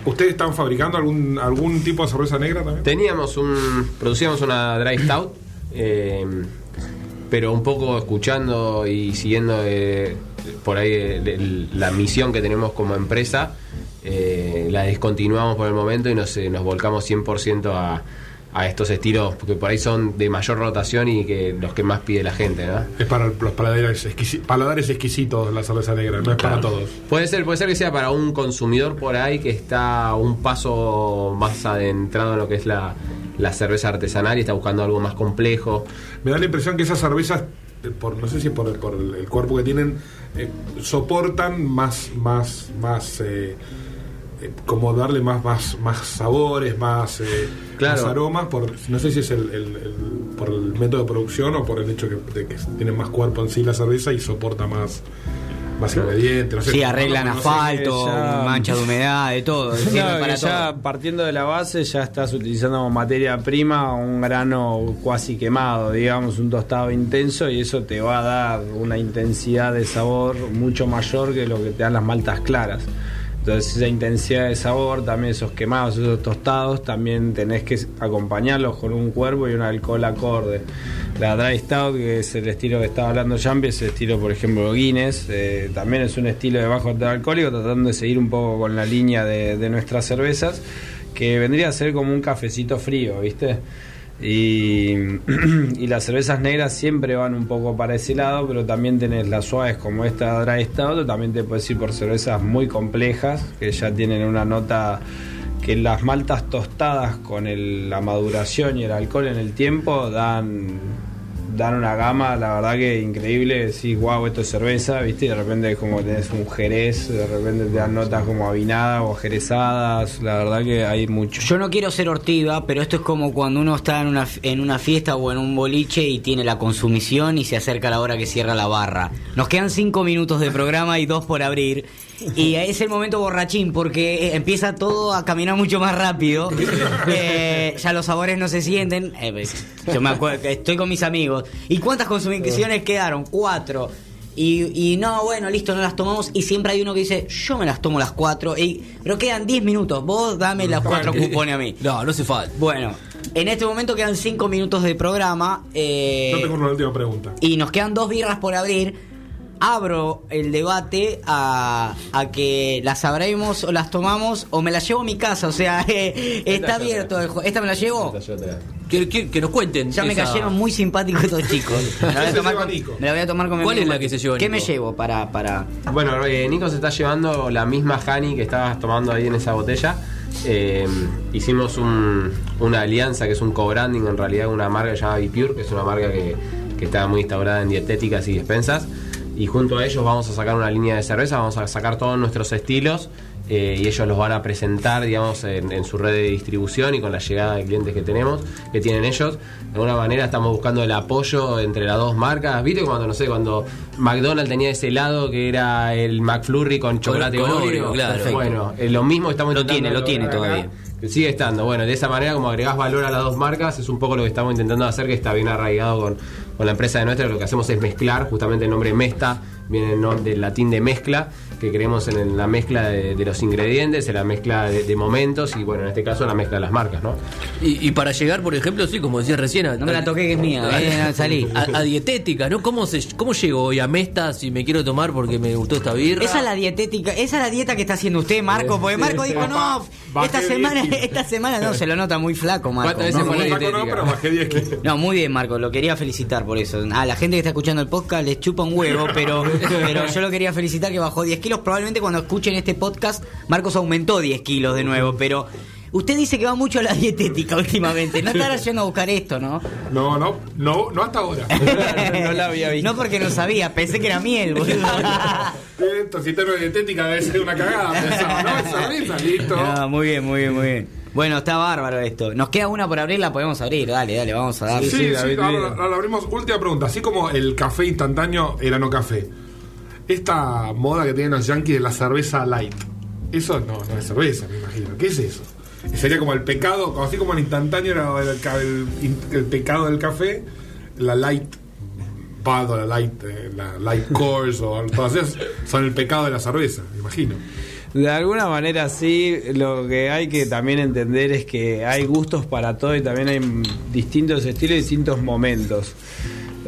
¿Ustedes están fabricando algún algún tipo de cerveza negra también? Teníamos un. Producíamos una dry stout. eh, pero un poco escuchando y siguiendo eh, por ahí el- el- la misión que tenemos como empresa, la descontinuamos por el momento y nos, eh, nos volcamos 100% a, a estos estilos, porque por ahí son de mayor rotación y que los que más pide la gente, ¿no? Es para los paladares, exquisi- paladares exquisitos la cerveza negra, no es para todos. Puede ser, puede ser que sea para un consumidor por ahí que está un paso más adentrado en lo que es la, la cerveza artesanal y está buscando algo más complejo. Me da la impresión que esas cervezas, eh, por no sé si por, por el, el cuerpo que tienen, eh, soportan más, más, más, eh, eh, como darle más, más, más sabores, más, eh, Claro. más aromas. Por, no sé si es el, el- el- por el método de producción o por el hecho que, de que tiene más cuerpo en sí la cerveza y soporta más, más ingredientes. No sé, Sí, arreglan no- asfalto, ya- mancha de humedad, de todo. (laughs) para ya todo. partiendo de la base ya estás utilizando como materia prima un grano cuasi quemado, digamos, un tostado intenso y eso te va a dar una intensidad de sabor mucho mayor que lo que te dan las maltas claras. Entonces esa intensidad de sabor, también esos quemados, esos tostados, también tenés que acompañarlos con un cuerpo y un alcohol acorde. La Dry Stout, que es el estilo que estaba hablando Jambi, es el estilo, por ejemplo, Guinness, eh, también es un estilo de bajo alcohólico, tratando de seguir un poco con la línea de, de nuestras cervezas, que vendría a ser como un cafecito frío, ¿viste? (clears throat) Y, las cervezas negras siempre van un poco para ese lado, pero también tenés las suaves como esta Dry Stout, también te puedes ir por cervezas muy complejas, que ya tienen una nota que las maltas tostadas con el- la maduración y el alcohol en el tiempo dan dan una gama, la verdad que increíble, decís, wow, esto es cerveza, ¿viste? Y de repente es como tenés un jerez, de repente te dan notas como avinadas o jerezadas, la verdad que hay mucho. Yo no quiero ser ortiva, pero esto es como cuando uno está en una, en una fiesta o en un boliche y tiene la consumición y se acerca la hora que cierra la barra. Nos quedan cinco minutos de programa y dos por abrir. Y es el momento borrachín porque empieza todo a caminar mucho más rápido. (laughs) Eh, ya los sabores no se sienten. Eh, yo me acuerdo que estoy con mis amigos. ¿Y cuántas consumiciones quedaron? Cuatro. Y, y no, bueno, listo, no las tomamos. Y siempre hay uno que dice, yo me las tomo las cuatro. Y, pero quedan 10 minutos, vos dame las cuatro cupones a mí. (laughs) No, no hace falta. Bueno, en este momento quedan 5 minutos de programa. eh, Yo tengo una última pregunta. y nos quedan dos birras por abrir. Abro el debate a, a que las abremos o las tomamos o me las llevo a mi casa. O sea, (laughs) eh, está abierto. el jue- ¿Esta me la llevo? Que, que- que nos cuenten. Ya me esa- cayeron muy simpáticos estos chicos. (laughs) Me la voy a Se tomar con, Nico. me la voy a tomar con mi ¿Cuál amigo es la que se lleva ¿Qué Nico? me llevo para, para Bueno, eh, Nico se está llevando la misma Honey que estabas tomando ahí en esa botella. Eh, hicimos un- una alianza que es un co-branding en realidad con una marca que se llama Pure, que es una marca que, que está muy instaurada en dietéticas y despensas. Y junto a ellos vamos a sacar una línea de cerveza, vamos a sacar todos nuestros estilos eh, y ellos los van a presentar, digamos, en, en su red de distribución y con la llegada de clientes que tenemos, que tienen ellos. De alguna manera estamos buscando el apoyo entre las dos marcas. ¿Viste cuando, no sé, cuando McDonald's tenía ese helado que era el McFlurry con chocolate con? Oreo, claro. Perfecto. Bueno, eh, lo mismo estamos Lo intentando tiene, lo tiene lograr acá, todavía. Sigue estando. Bueno, de esa manera, como agregás valor a las dos marcas, es un poco lo que estamos intentando hacer, que está bien arraigado con, con la empresa de nuestra. Lo que hacemos es mezclar, justamente el nombre Mesta viene del latín de mezcla, que creemos en, la mezcla de, de los ingredientes, en la mezcla de, de momentos y, bueno, en este caso, la mezcla de las marcas, ¿no? Y, y para llegar, por ejemplo, sí, como decía recién. a- No me la toqué, que es mía, eh, salí. A, a dietética, ¿no? ¿Cómo, se, ¿Cómo llego hoy a Mesta si me quiero tomar porque me gustó esta birra? Esa es la dietética, esa es la dieta que está haciendo usted, Marco, porque Marco dijo, no, esta 10 semana, kilos". esta semana no, se lo nota muy flaco, Marco. ¿Cuántas veces No, muy flaco no, pero bajé 10 kilos. No, muy bien, Marco, lo quería felicitar por eso. A la gente que está escuchando el podcast les chupa un huevo, pero, pero yo lo quería felicitar que bajó 10 kilos. Probablemente cuando escuchen este podcast, Marcos aumentó 10 kilos de nuevo, pero usted dice que va mucho a la (laughs) dietética últimamente. No estará (laughs) yendo a buscar esto, ¿no? No, no, no, no hasta ahora. (laughs) No la había visto. No porque no sabía, pensé que era miel, boludo. Esto, si tengo dietética debe ser una cagada. Pensaba, no, es cerveza, listo. No, muy bien, muy bien, muy bien. Bueno, está bárbaro esto. Nos queda una por abrir, la podemos abrir. Dale, dale, vamos a dar. Sí, Sí, sí, David, ahora, ahora abrimos. Última pregunta. Así como el café instantáneo era no café, esta moda que tienen los yankees de la cerveza light, eso no, no es cerveza, me imagino. ¿Qué es eso? Sería como el pecado, así como el instantáneo era el, ca- el- el pecado del café, la light Bud o la Light, eh, la Light (laughs) Course o todas esas son el pecado de la cerveza, me imagino. De alguna manera sí, lo que hay que también entender es que hay gustos para todo y también hay distintos estilos y distintos momentos.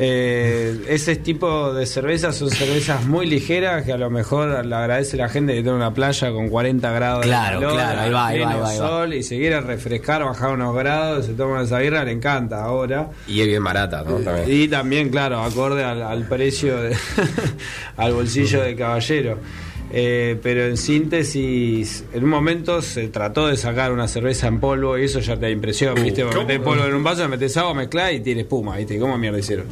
Eh, ese tipo de cervezas son cervezas muy ligeras que a lo mejor le agradece la gente que tiene una playa con 40 grados Claro, de calor, claro, ahí va, ahí va, pleno ahí va, ahí va. sol y se quiere refrescar, bajar unos grados, se toma esa birra, le encanta ahora. Y es bien barata, ¿no? También. Y también, claro, acorde al, al precio, de- (laughs) al bolsillo de caballero. Eh, pero en síntesis, en un momento se trató de sacar una cerveza en polvo y eso ya te da impresión, ¿viste? Porque ¿cómo? metés polvo en un vaso, metes agua, mezclás y tiene espuma, ¿viste? ¿Cómo mierda hicieron?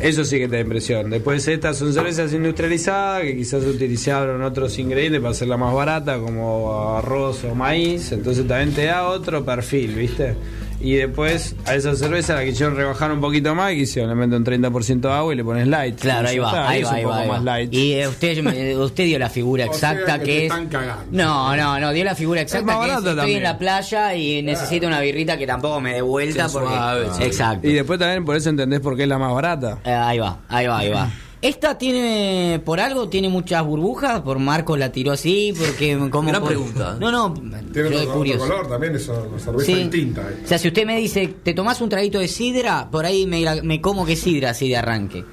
Eso sí que te da impresión. Después estas son cervezas industrializadas que quizás utilizaron otros ingredientes para hacerla más barata, como arroz o maíz, entonces también te da otro perfil, ¿viste? Y después a esa cerveza la quisieron rebajar un poquito más y quisieron le meten un 30% de agua y le pones light. Claro, ahí va, está, ahí es va, ahí va, ahí más va. light. Y eh, usted, me- usted dio la figura (laughs) O exacta sea, que que te es. están cagando. No, no, no, dio la figura exacta más que es, estoy también. en la playa y necesito una birrita que tampoco me dé vuelta porque. suave, sí. Exacto. Y después también por eso entendés por qué es la más barata. Eh, ahí va, ahí va, ahí va. (laughs) Esta tiene, por algo, tiene muchas burbujas, por Marcos la tiró así, porque como... Gran por- pregunta. No, no, Tiene yo otro color también, es una cerveza Sí. distinta. eh. O sea, si usted me dice, te tomás un traguito de sidra, por ahí me como que sidra así de arranque.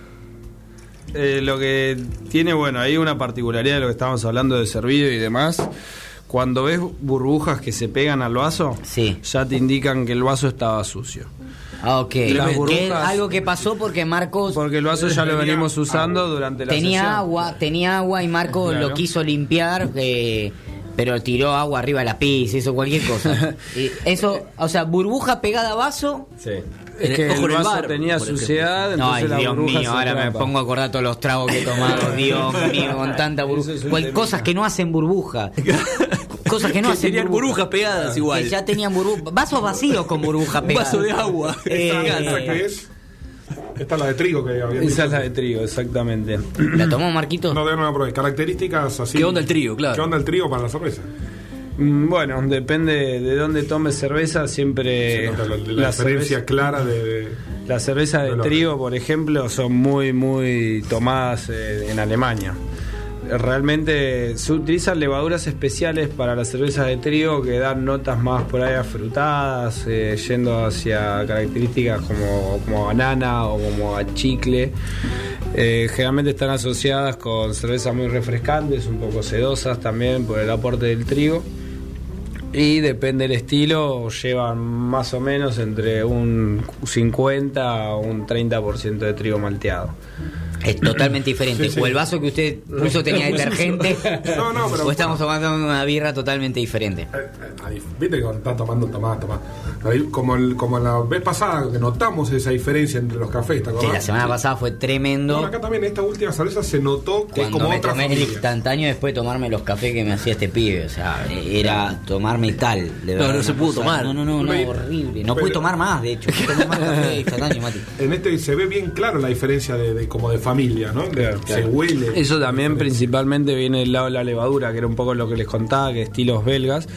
Eh, lo que tiene, bueno, hay una particularidad de lo que estábamos hablando de servido y demás. Cuando ves burbujas que se pegan al vaso, Sí. ya te indican que el vaso estaba sucio. Ah, ok. Que algo que pasó porque Marcos Porque el vaso ya lo (laughs) venimos usando durante la tenía sesión. agua, tenía agua y Marcos Claro. lo quiso limpiar, eh, pero tiró agua arriba de la pizza, hizo cualquier cosa. (laughs) Y eso, o sea, burbuja pegada a vaso. Sí. Es que el el vaso bar, tenía suciedad, Ay, entonces la Dios mío, ahora me pongo a acordar todos los tragos que he tomado. (laughs) Dios mío, con tanta burbuja. Es cosas que no hacen burbuja. Cosas que no Que hacen tenían burbujas pegadas igual. Que ya tenían burbujas. Vasos vacíos con burbuja (laughs) Un pegada. vaso de agua. Eh, ¿Esta, esta qué es? Esta es la de trigo que había Esa es la de trigo, exactamente. (clears throat) ¿La tomó Marquito? No, no la probé. Características así. ¿Qué onda el trigo? Claro. ¿Qué onda el trigo para la cerveza? Mm, Bueno, depende de dónde tomes cerveza, siempre Se nota la, la la diferencia cerveza, clara de. de- las cervezas de de trigo, por ejemplo, son muy, muy tomadas eh, en Alemania. Realmente se utilizan levaduras especiales para las cervezas de trigo que dan notas más por ahí afrutadas, eh, yendo hacia características como, como banana o como a chicle. Eh, generalmente están asociadas con cervezas muy refrescantes, un poco sedosas también por el aporte del trigo. Y depende del estilo, llevan más o menos entre un 50 a un 30% de trigo malteado. Es totalmente diferente. Sí, sí. O el vaso que usted puso tenía (laughs) detergente. No, no, pero- O estamos tomando una birra totalmente diferente. Eh, eh, Viste que cuando estás tomando, tomás, tomás. Como, el, como la vez pasada que notamos esa diferencia entre los cafés, ¿te Sí, acordás? la semana pasada fue tremendo. No, acá también esta última cerveza se notó que es Cuando como me otra tomé el familia. instantáneo después de tomarme los cafés que me hacía este pibe. O sea, era tomar metal. De No, verdad, no se pudo tomar. No, no, no, no, horrible. No pero- pude tomar más, de hecho. Tomar más café (laughs) instantáneo, Mati. En este se ve bien claro la diferencia de, de- como de familia, ¿no? De- se huele. Eso también principalmente viene del lado de la levadura, que era un poco lo que les contaba, que estilos belgas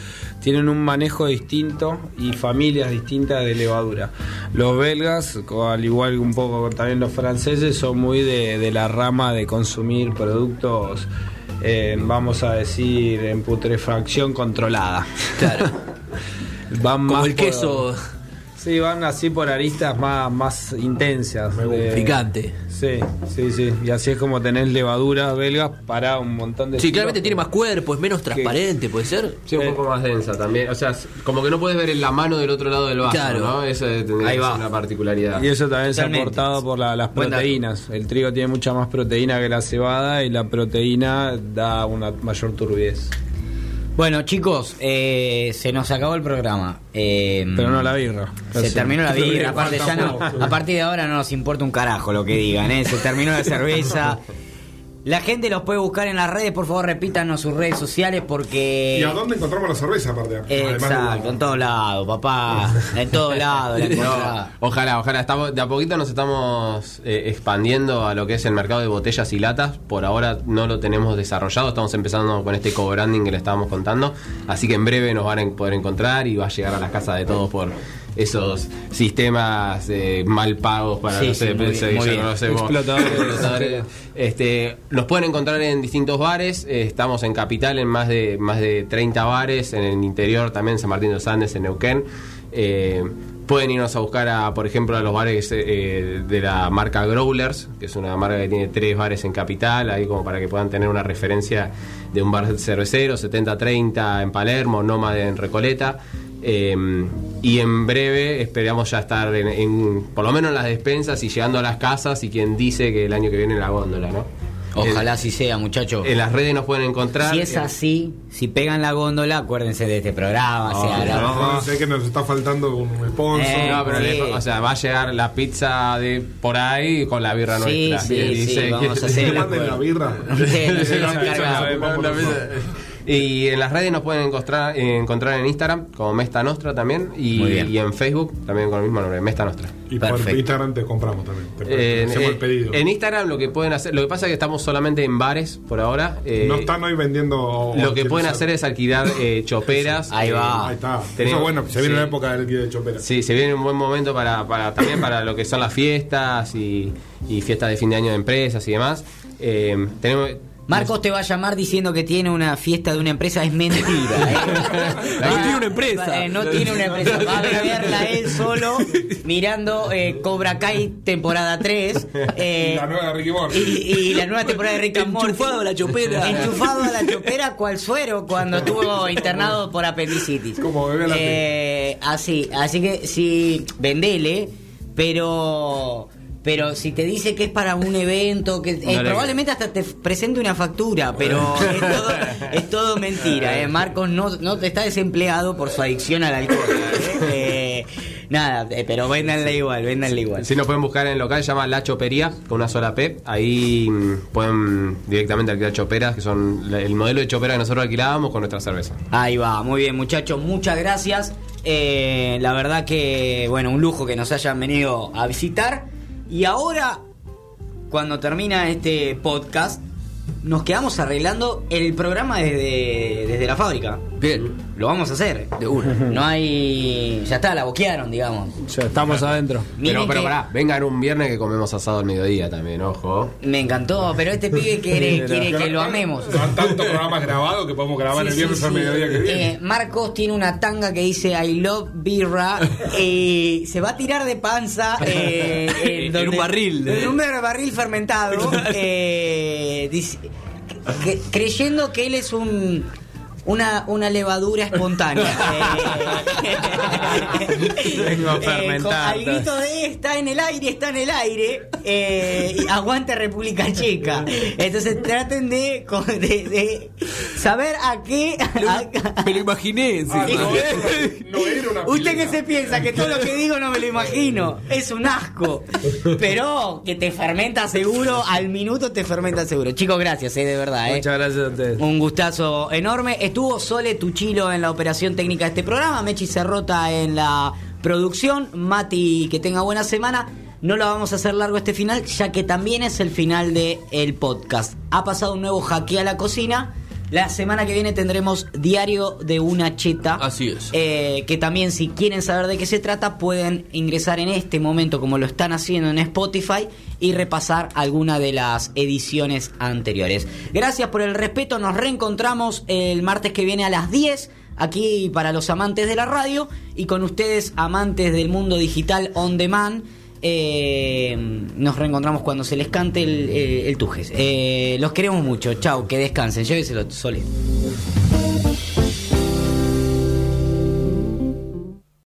tienen un manejo distinto y familias distintas de levadura. Los belgas, al igual que un poco también los franceses, son muy de, de la rama de consumir productos, eh, vamos a decir, en putrefacción controlada. Claro. (laughs) Van Como más el por- queso Sí, van así por aristas más, más intensas. de- picante. Sí, sí, sí. Y así es como tenés levaduras belgas para un montón de Sí, estilos. claramente tiene más cuerpo, es menos transparente, ¿puede ser? Sí, un Eh. poco más densa también. O sea, como que no puedes ver en la mano del otro lado del vaso, Claro. ¿no? Eso tendría Ahí que va. ser una particularidad. Y eso también se ha aportado por la- las proteínas. El trigo tiene mucha más proteína que la cebada y la proteína da una mayor turbidez. Bueno, chicos, eh, se nos acabó el programa. Eh, Pero no la birra. Se terminó la (laughs) birra, aparte ya no, a partir de ahora no nos importa un carajo lo que digan, ¿eh? se terminó la cerveza. (laughs) La gente los puede buscar en las redes, por favor repítanos sus redes sociales porque... ¿Y a dónde encontramos la cerveza aparte? De- Exacto, en todos lados, papá, en todos lados la (laughs) No, ojalá, ojalá. Estamos, de a poquito nos estamos eh, expandiendo a lo que es el mercado de botellas y latas. Por ahora no lo tenemos desarrollado. Estamos empezando con este co-branding que le estábamos contando. Así que en breve nos van a poder encontrar y va a llegar a las casas de todos por esos sistemas eh, mal pagos para Sí, no sí, sé, muy pensé bien, que muy ya bien. conocemos. Explotadores. Explotadores. Este, nos pueden encontrar en distintos bares, eh, estamos en Capital en más de más de 30 bares, en el interior también San Martín de los Andes, en Neuquén. Eh, pueden irnos a buscar a, por ejemplo, a los bares de la marca Growlers, que es una marca que tiene tres bares en Capital, ahí como para que puedan tener una referencia de un bar cervecero, 70-30 en Palermo, Nómade en Recoleta. Y en breve esperamos ya estar en, en- por lo menos en las despensas y llegando a las casas y quien dice que el año que viene en la góndola, ¿no? Ojalá así sea, muchachos. En las redes nos pueden encontrar. Si es eh, así, si pegan la góndola, acuérdense de este programa. o sea, la- No, sé que nos está faltando un sponsor. Eh, No, pero Sí. le- o sea, va a llegar la pizza de por ahí con la birra Sí, nuestra. sí, sí, dice vamos a hacer la birra. (laughs) Y en las redes nos pueden encontrar, eh, encontrar en Instagram como Mesta Nostra también y, en Facebook también con el mismo nombre, Mesta Nostra. Y por Perfecto. Instagram te compramos también. Te Eh, hacemos eh, el pedido. en Instagram lo que pueden hacer, lo que pasa es que estamos solamente en bares por ahora. eh, no están hoy vendiendo. lo que pueden hacer es alquilar eh, choperas. Ahí eh, va. Ahí está. Tenemos- Eso bueno, se viene sí. la época del de chopera. Sí, se viene un buen momento para, para también para lo que son las fiestas y, y fiestas de fin de año de empresas y demás. Eh, tenemos Marcos te va a llamar diciendo que tiene una fiesta de una empresa, es mentira. ¿eh? (laughs) No tiene una empresa. Eh, no tiene una empresa. Va a (laughs) beberla él solo mirando eh, Cobra Kai temporada 3. eh, (laughs) Y la nueva de Ricky Morty. Y, y la nueva temporada de Rick and Morty. Enchufado a la chopera. Enchufado a la chopera, cual suero cuando estuvo internado por apendicitis. Como bebé la eh, Así, así que sí, vendele, pero. Pero si te dice que es para un evento, que eh, probablemente hasta te presente una factura, pero (laughs) es todo, es todo mentira. ¿eh? Marcos no, no está desempleado por su adicción al alcohol. ¿eh? Eh, nada, pero véndanle igual, véndanle igual. Si nos pueden buscar en el local, se llama La Chopería, con una sola P. Ahí mm, pueden directamente alquilar choperas, que son el modelo de chopera que nosotros alquilábamos con nuestra cerveza. Ahí va, muy bien muchachos, muchas gracias. La verdad que, bueno, un lujo que nos hayan venido a visitar. Y ahora, cuando termina este podcast, nos quedamos arreglando el programa desde, desde la fábrica. Bien, Lo vamos a hacer. de una. No hay... Ya está, la boquearon, digamos. Ya estamos adentro. Miren pero, pero que- pará, vengan un viernes que comemos asado al mediodía también, ojo. Me encantó, pero este pibe quiere, quiere que lo amemos. Han tantos programas grabados que podemos grabar Sí, el viernes sí, al sí. mediodía que viene. Eh, Marcos tiene una tanga que dice I love birra (laughs) y se va a tirar de panza eh, (laughs) En un barril. en un barril fermentado (laughs) eh, dice- creyendo que él es un una, una levadura espontánea. (laughs) Vengo a eh, fermentar. con- al grito de está en el aire, está en el aire, eh, y aguanta República Checa. Entonces traten de, con- de, de saber a qué. a- Me lo imaginé. sí. Ah, no, era- no era una Usted que se piensa que todo lo que digo no me lo imagino, es un asco. Pero que te fermenta seguro, al minuto te fermenta seguro. Chicos, gracias, eh, de verdad. eh. Muchas gracias a ustedes. Un gustazo enorme. Estuvo Sole Tuchilo en la operación técnica de este programa, Mechi Cerrota en la producción, Mati, que tenga buena semana. No la vamos a hacer largo este final, ya que también es el final del el podcast. Ha pasado un nuevo jaque a la cocina. La semana que viene tendremos Diario de una Cheta. Así es. Eh, que también si quieren saber de qué se trata pueden ingresar en este momento como lo están haciendo en Spotify y repasar alguna de las ediciones anteriores. Gracias por el respeto, nos reencontramos el martes que viene a las 10 aquí para los amantes de la radio y con ustedes amantes del mundo digital on demand. eh, nos reencontramos cuando se les cante el, eh, el Tujes. Eh, los queremos mucho. Chau, que descansen. Lléveselo, Sole.